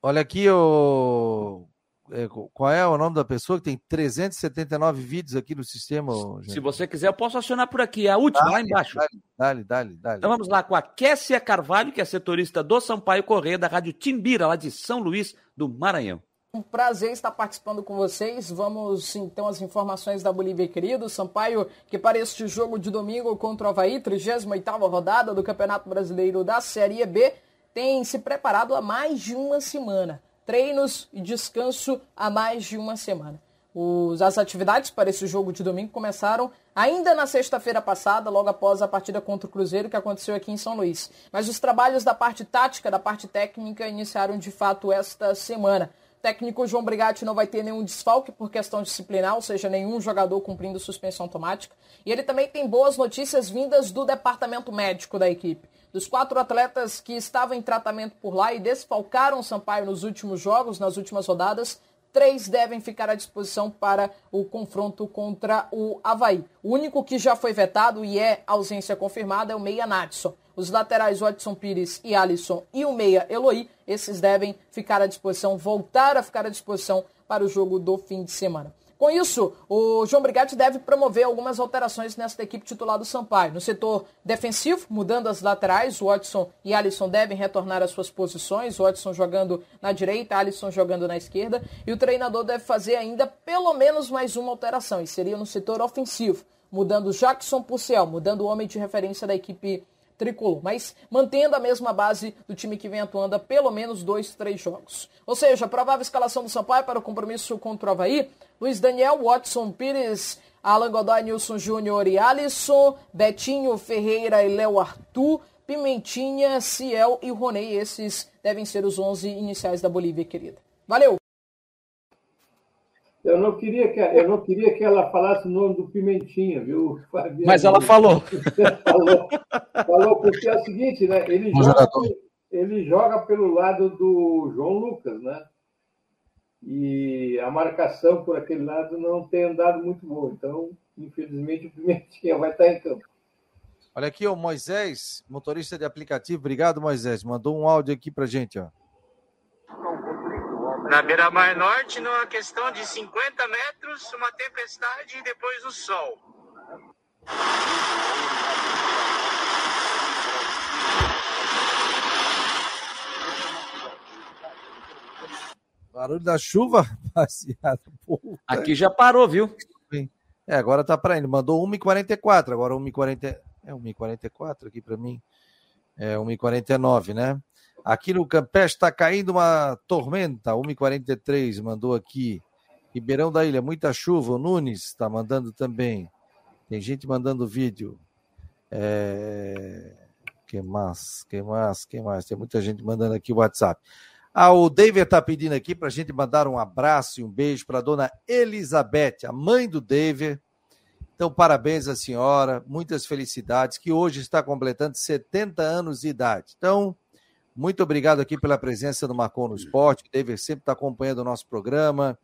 Olha aqui o. é, Qual é o nome da pessoa que tem 379 vídeos aqui no sistema? gente? Se você quiser, eu posso acionar por aqui. É a última, lá embaixo. Dale, dale, dale. Então vamos lá com a Kessia Carvalho, que é setorista do Sampaio Correia, da Rádio Timbira, lá de São Luís, do Maranhão. Um prazer estar participando com vocês. Vamos então às informações da Bolívia, querido. Sampaio, que para este jogo de domingo contra o Havaí, 38ª rodada do Campeonato Brasileiro da Série B, tem se preparado há mais de uma semana. Treinos e descanso há mais de uma semana. Os, as atividades para esse jogo de domingo começaram ainda na sexta-feira passada, logo após a partida contra o Cruzeiro, que aconteceu aqui em São Luís. Mas os trabalhos da parte tática, da parte técnica, iniciaram de fato esta semana técnico João Brigatti não vai ter nenhum desfalque por questão disciplinar, ou seja, nenhum jogador cumprindo suspensão automática. E ele também tem boas notícias vindas do departamento médico da equipe. Dos quatro atletas que estavam em tratamento por lá e desfalcaram o Sampaio nos últimos jogos, nas últimas rodadas, três devem ficar à disposição para o confronto contra o Havaí. O único que já foi vetado e é ausência confirmada é o Meia Natson. Os laterais Watson Pires e Alisson e o meia Eloy, esses devem ficar à disposição, voltar a ficar à disposição para o jogo do fim de semana. Com isso, o João Brigatti deve promover algumas alterações nesta equipe titular do Sampaio. No setor defensivo, mudando as laterais, o Watson e Alisson devem retornar às suas posições, o Watson jogando na direita, Alisson jogando na esquerda, e o treinador deve fazer ainda pelo menos mais uma alteração, e seria no setor ofensivo, mudando Jackson por Ciel, mudando o homem de referência da equipe tricolor, mas mantendo a mesma base do time que vem atuando há pelo menos dois, três jogos. Ou seja, a provável escalação do Sampaio para o compromisso contra o Havaí, Luiz Daniel, Watson Pires, Alan Godoy, Nilson Júnior e Alisson, Betinho, Ferreira e Léo Arthur, Pimentinha, Ciel e Ronei. Esses devem ser os 11 iniciais da Bolívia, querida. Valeu! Eu não queria que, eu não queria que ela falasse o nome do Pimentinha, viu, Fabiano? Mas ela falou. falou. Falou, porque é o seguinte, né? Ele joga, ele joga pelo lado do João Lucas, né? E a marcação por aquele lado não tem andado muito boa. Então, infelizmente, o Pimentinha vai estar em campo. Olha aqui, o Moisés, motorista de aplicativo. Obrigado, Moisés. Mandou um áudio aqui pra gente, ó. Na beira-mar norte, numa questão de 50 metros, uma tempestade e depois o sol. Barulho da chuva, rapaziada. Puta. Aqui já parou, viu? É, agora tá para ele. Mandou 1h44, agora 1h40. É 1h44 aqui para mim. É 1h49, né? Aqui no Campestre está caindo uma tormenta. 1h43 mandou aqui. Ribeirão da Ilha, muita chuva. O Nunes está mandando também. Tem gente mandando vídeo. É... Que mais? Que mais? Que mais? Tem muita gente mandando aqui o WhatsApp. Ah, o David está pedindo aqui para a gente mandar um abraço e um beijo para a dona Elizabeth, a mãe do David. Então, parabéns à senhora, muitas felicidades, que hoje está completando 70 anos de idade. Então, muito obrigado aqui pela presença do Marcon no Esporte. O David sempre está acompanhando o nosso programa.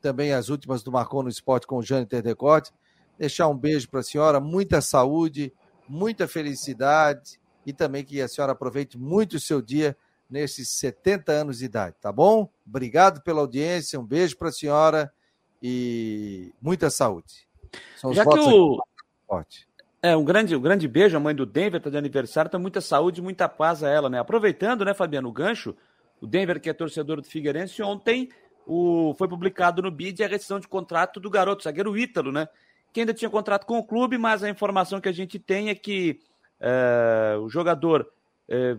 Também as últimas do Marcon no Esporte com o Jânio Terdecote. Deixar um beijo para a senhora, muita saúde, muita felicidade e também que a senhora aproveite muito o seu dia nesses 70 anos de idade, tá bom? Obrigado pela audiência, um beijo para a senhora e muita saúde. São Já que o... É, um grande, um grande beijo, a mãe do Denver está de aniversário, tá muita saúde muita paz a ela, né? Aproveitando, né, Fabiano, o gancho, o Denver, que é torcedor do Figueirense, ontem o, foi publicado no BID a rescisão de contrato do garoto, zagueiro Ítalo, né? Que ainda tinha contrato com o clube, mas a informação que a gente tem é que é, o jogador é,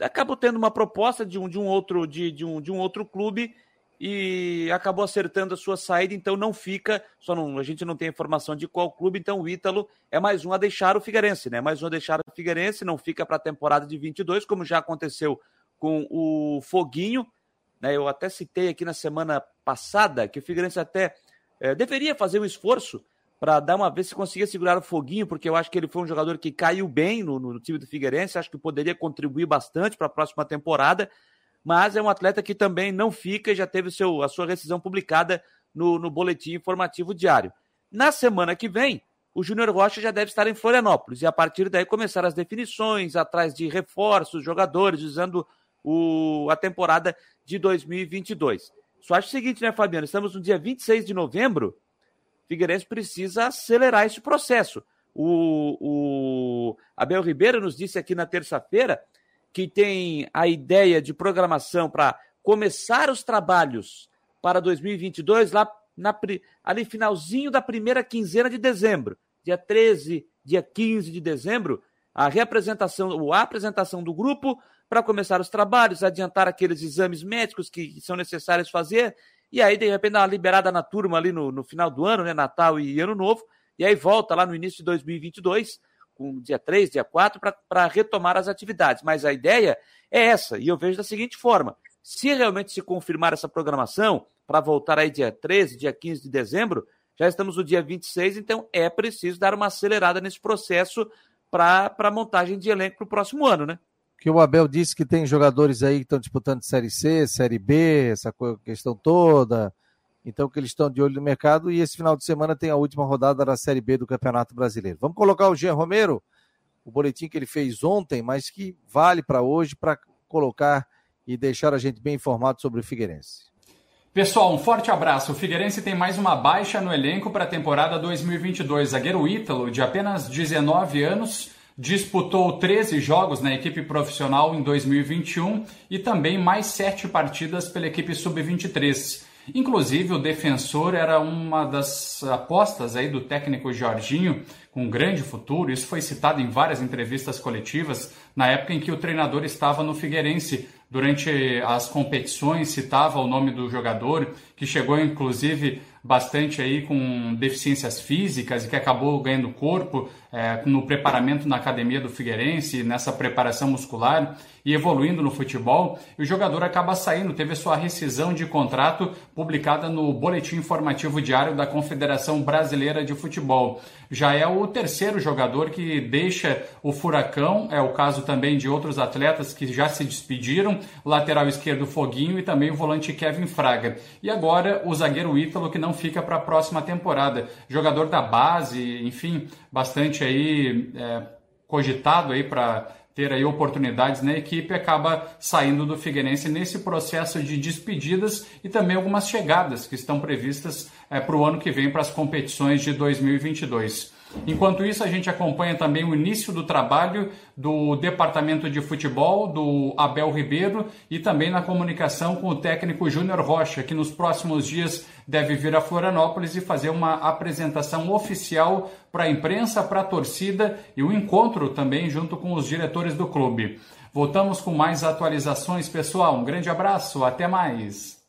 acabou tendo uma proposta de um, de um outro de, de, um, de um outro clube e acabou acertando a sua saída, então não fica, só não, a gente não tem informação de qual clube, então o Ítalo é mais um a deixar o Figueirense, né? Mais um a deixar o Figueirense, não fica para a temporada de 22, como já aconteceu com o Foguinho, né? Eu até citei aqui na semana passada que o Figueirense até é, deveria fazer um esforço para dar uma vez se conseguia segurar o foguinho, porque eu acho que ele foi um jogador que caiu bem no, no time do Figueirense, acho que poderia contribuir bastante para a próxima temporada, mas é um atleta que também não fica e já teve seu, a sua rescisão publicada no, no boletim informativo diário. Na semana que vem, o Júnior Rocha já deve estar em Florianópolis e a partir daí começar as definições, atrás de reforços, jogadores, usando o, a temporada de 2022. Só acho o seguinte, né, Fabiano? Estamos no dia 26 de novembro. Figueirense precisa acelerar esse processo. O, o Abel Ribeiro nos disse aqui na terça-feira que tem a ideia de programação para começar os trabalhos para 2022 lá na, ali finalzinho da primeira quinzena de dezembro, dia 13, dia 15 de dezembro, a reapresentação ou a apresentação do grupo para começar os trabalhos, adiantar aqueles exames médicos que são necessários fazer, e aí, de repente, dar uma liberada na turma ali no, no final do ano, né, Natal e Ano Novo, e aí volta lá no início de 2022, com dia 3, dia 4, para retomar as atividades. Mas a ideia é essa, e eu vejo da seguinte forma: se realmente se confirmar essa programação, para voltar aí dia 13, dia 15 de dezembro, já estamos no dia 26, então é preciso dar uma acelerada nesse processo para a montagem de elenco para o próximo ano, né? Que o Abel disse que tem jogadores aí que estão disputando Série C, Série B, essa questão toda. Então, que eles estão de olho no mercado e esse final de semana tem a última rodada da Série B do Campeonato Brasileiro. Vamos colocar o Jean Romero, o boletim que ele fez ontem, mas que vale para hoje para colocar e deixar a gente bem informado sobre o Figueirense. Pessoal, um forte abraço. O Figueirense tem mais uma baixa no elenco para a temporada 2022. Zagueiro Ítalo, de apenas 19 anos, disputou 13 jogos na equipe profissional em 2021 e também mais sete partidas pela equipe sub-23. Inclusive, o defensor era uma das apostas aí do técnico Jorginho, com um grande futuro. Isso foi citado em várias entrevistas coletivas, na época em que o treinador estava no Figueirense. Durante as competições, citava o nome do jogador, que chegou inclusive bastante aí com deficiências físicas e que acabou ganhando corpo é, no preparamento na academia do Figueirense, nessa preparação muscular e evoluindo no futebol, e o jogador acaba saindo, teve sua rescisão de contrato publicada no Boletim Informativo Diário da Confederação Brasileira de Futebol. Já é o terceiro jogador que deixa o Furacão, é o caso também de outros atletas que já se despediram, lateral esquerdo Foguinho e também o volante Kevin Fraga. E agora o zagueiro Ítalo que não fica para a próxima temporada. Jogador da base, enfim, bastante aí é, cogitado aí para ter aí oportunidades na equipe, acaba saindo do Figueirense nesse processo de despedidas e também algumas chegadas que estão previstas é, para o ano que vem para as competições de 2022. Enquanto isso, a gente acompanha também o início do trabalho do departamento de futebol do Abel Ribeiro e também na comunicação com o técnico Júnior Rocha, que nos próximos dias deve vir a Florianópolis e fazer uma apresentação oficial para a imprensa, para a torcida e um encontro também junto com os diretores do clube. Voltamos com mais atualizações, pessoal. Um grande abraço, até mais.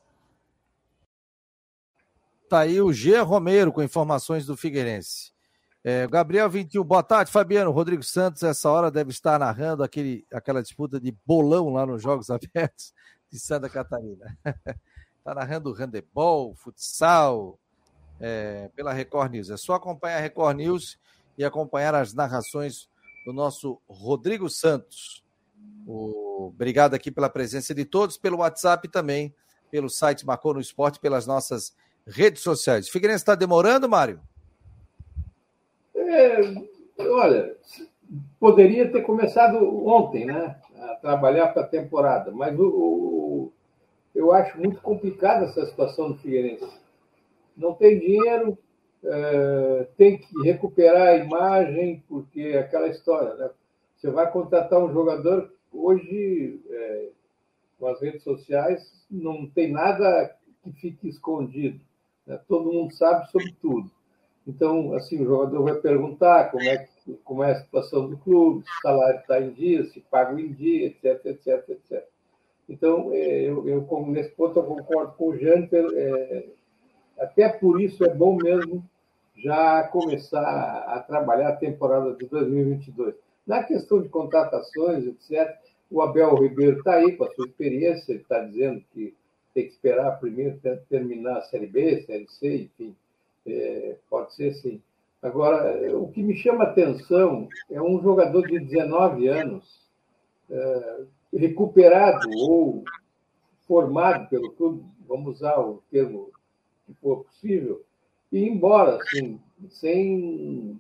Tá aí o G. Romero com informações do Figueirense. É, Gabriel 21, boa tarde, Fabiano. Rodrigo Santos, essa hora deve estar narrando aquele, aquela disputa de bolão lá nos Jogos Abertos de Santa Catarina. Está narrando handebol, futsal, é, pela Record News. É só acompanhar a Record News e acompanhar as narrações do nosso Rodrigo Santos. O... Obrigado aqui pela presença de todos, pelo WhatsApp também, pelo site Marcou no Esporte, pelas nossas redes sociais. Figueirense está demorando, Mário? É, olha, poderia ter começado ontem, né? A trabalhar para a temporada, mas o, o, eu acho muito complicada essa situação do Figueirense. Não tem dinheiro, é, tem que recuperar a imagem, porque é aquela história, né? Você vai contratar um jogador, hoje, é, com as redes sociais, não tem nada que fique escondido. Né? Todo mundo sabe sobre tudo. Então, assim, o jogador vai perguntar como é, como é a situação do clube, se o salário está em dia, se paga em dia, etc, etc, etc. Então, é, eu, eu como nesse ponto, eu concordo com o Janter. É, até por isso é bom mesmo já começar a trabalhar a temporada de 2022. Na questão de contratações, etc., o Abel Ribeiro está aí com a sua experiência, ele está dizendo que tem que esperar primeiro terminar a Série B, Série C, enfim é, pode ser sim. Agora, o que me chama atenção é um jogador de 19 anos, é, recuperado ou formado pelo clube, vamos usar o termo que for possível, e ir embora, assim, sem,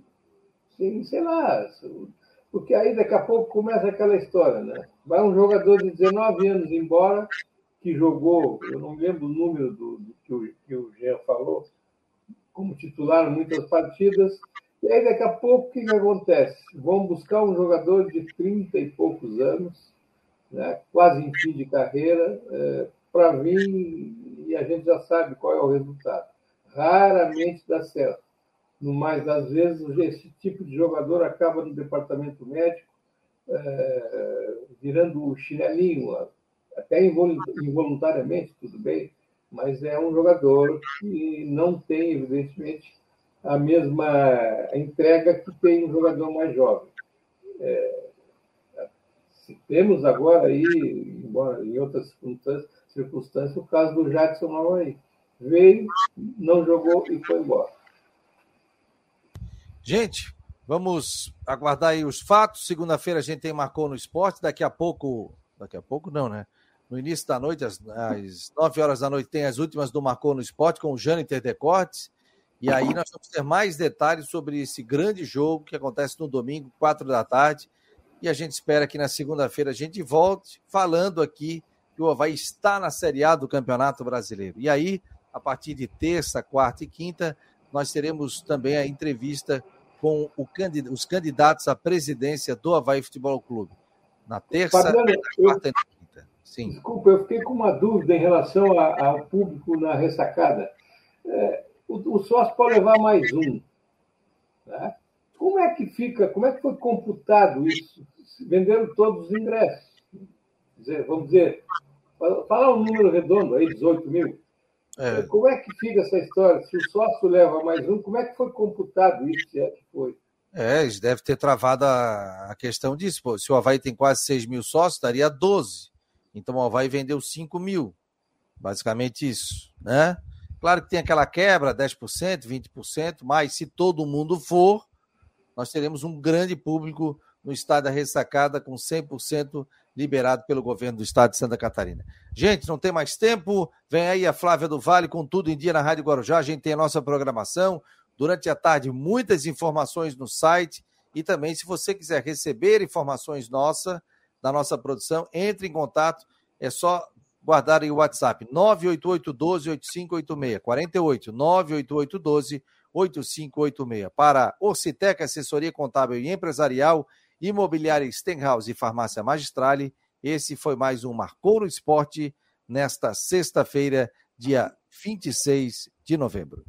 sem, sei lá, porque aí daqui a pouco começa aquela história, né? Vai um jogador de 19 anos embora, que jogou, eu não lembro o número do, do que, o, que o Jean falou, como titular muitas partidas. E aí, daqui a pouco, o que, que acontece? Vão buscar um jogador de 30 e poucos anos, né, quase em fim de carreira, é, para vir e a gente já sabe qual é o resultado. Raramente dá certo. No mais das vezes, esse tipo de jogador acaba no departamento médico, é, virando o chinelinho, até involuntariamente, tudo bem, mas é um jogador que não tem, evidentemente, a mesma entrega que tem um jogador mais jovem. É, temos agora aí, embora em outras circunstâncias, circunstâncias, o caso do Jackson Mauai. Veio, não jogou e foi embora. Gente, vamos aguardar aí os fatos. Segunda-feira a gente tem Marcou no Esporte. Daqui a pouco. Daqui a pouco não, né? No início da noite, às, às 9 horas da noite, tem as últimas do Marcou no Esporte com o Jâniter Decortes. E aí nós vamos ter mais detalhes sobre esse grande jogo que acontece no domingo, 4 da tarde. E a gente espera que na segunda-feira a gente volte falando aqui que o Havaí está na Série A do Campeonato Brasileiro. E aí, a partir de terça, quarta e quinta, nós teremos também a entrevista com candid os candidatos à presidência do Havaí Futebol Clube. Na terça, Fabiano, quarta eu... Sim. Desculpa, eu fiquei com uma dúvida em relação a, ao público na ressacada. É, o, o sócio pode levar mais um. Né? Como é que fica, como é que foi computado isso? Venderam todos os ingressos. Vamos dizer, falar um número redondo aí, 18 mil. É. Como é que fica essa história? Se o sócio leva mais um, como é que foi computado isso, se é que foi? É, eles devem ter travado a, a questão disso. Pô, se o Havaí tem quase 6 mil sócios, daria 12. Então o Havaí vendeu 5 mil. Basicamente isso, né? Claro que tem aquela quebra, 10%, 20%, mas se todo mundo for, nós teremos um grande público no estado da ressacada com 100% liberado pelo governo do estado de Santa Catarina. Gente, não tem mais tempo. Vem aí a Flávia do Vale com tudo em dia na Rádio Guarujá. A gente tem a nossa programação. Durante a tarde, muitas informações no site. E também, se você quiser receber informações nossas, da nossa produção, entre em contato, é só guardar aí o WhatsApp 988128586 48 98812 8586 para Orcitec Assessoria Contábil e Empresarial, Imobiliária Stenhouse e Farmácia Magistrale. Esse foi mais um Marcou no Esporte nesta sexta-feira, dia 26 de novembro.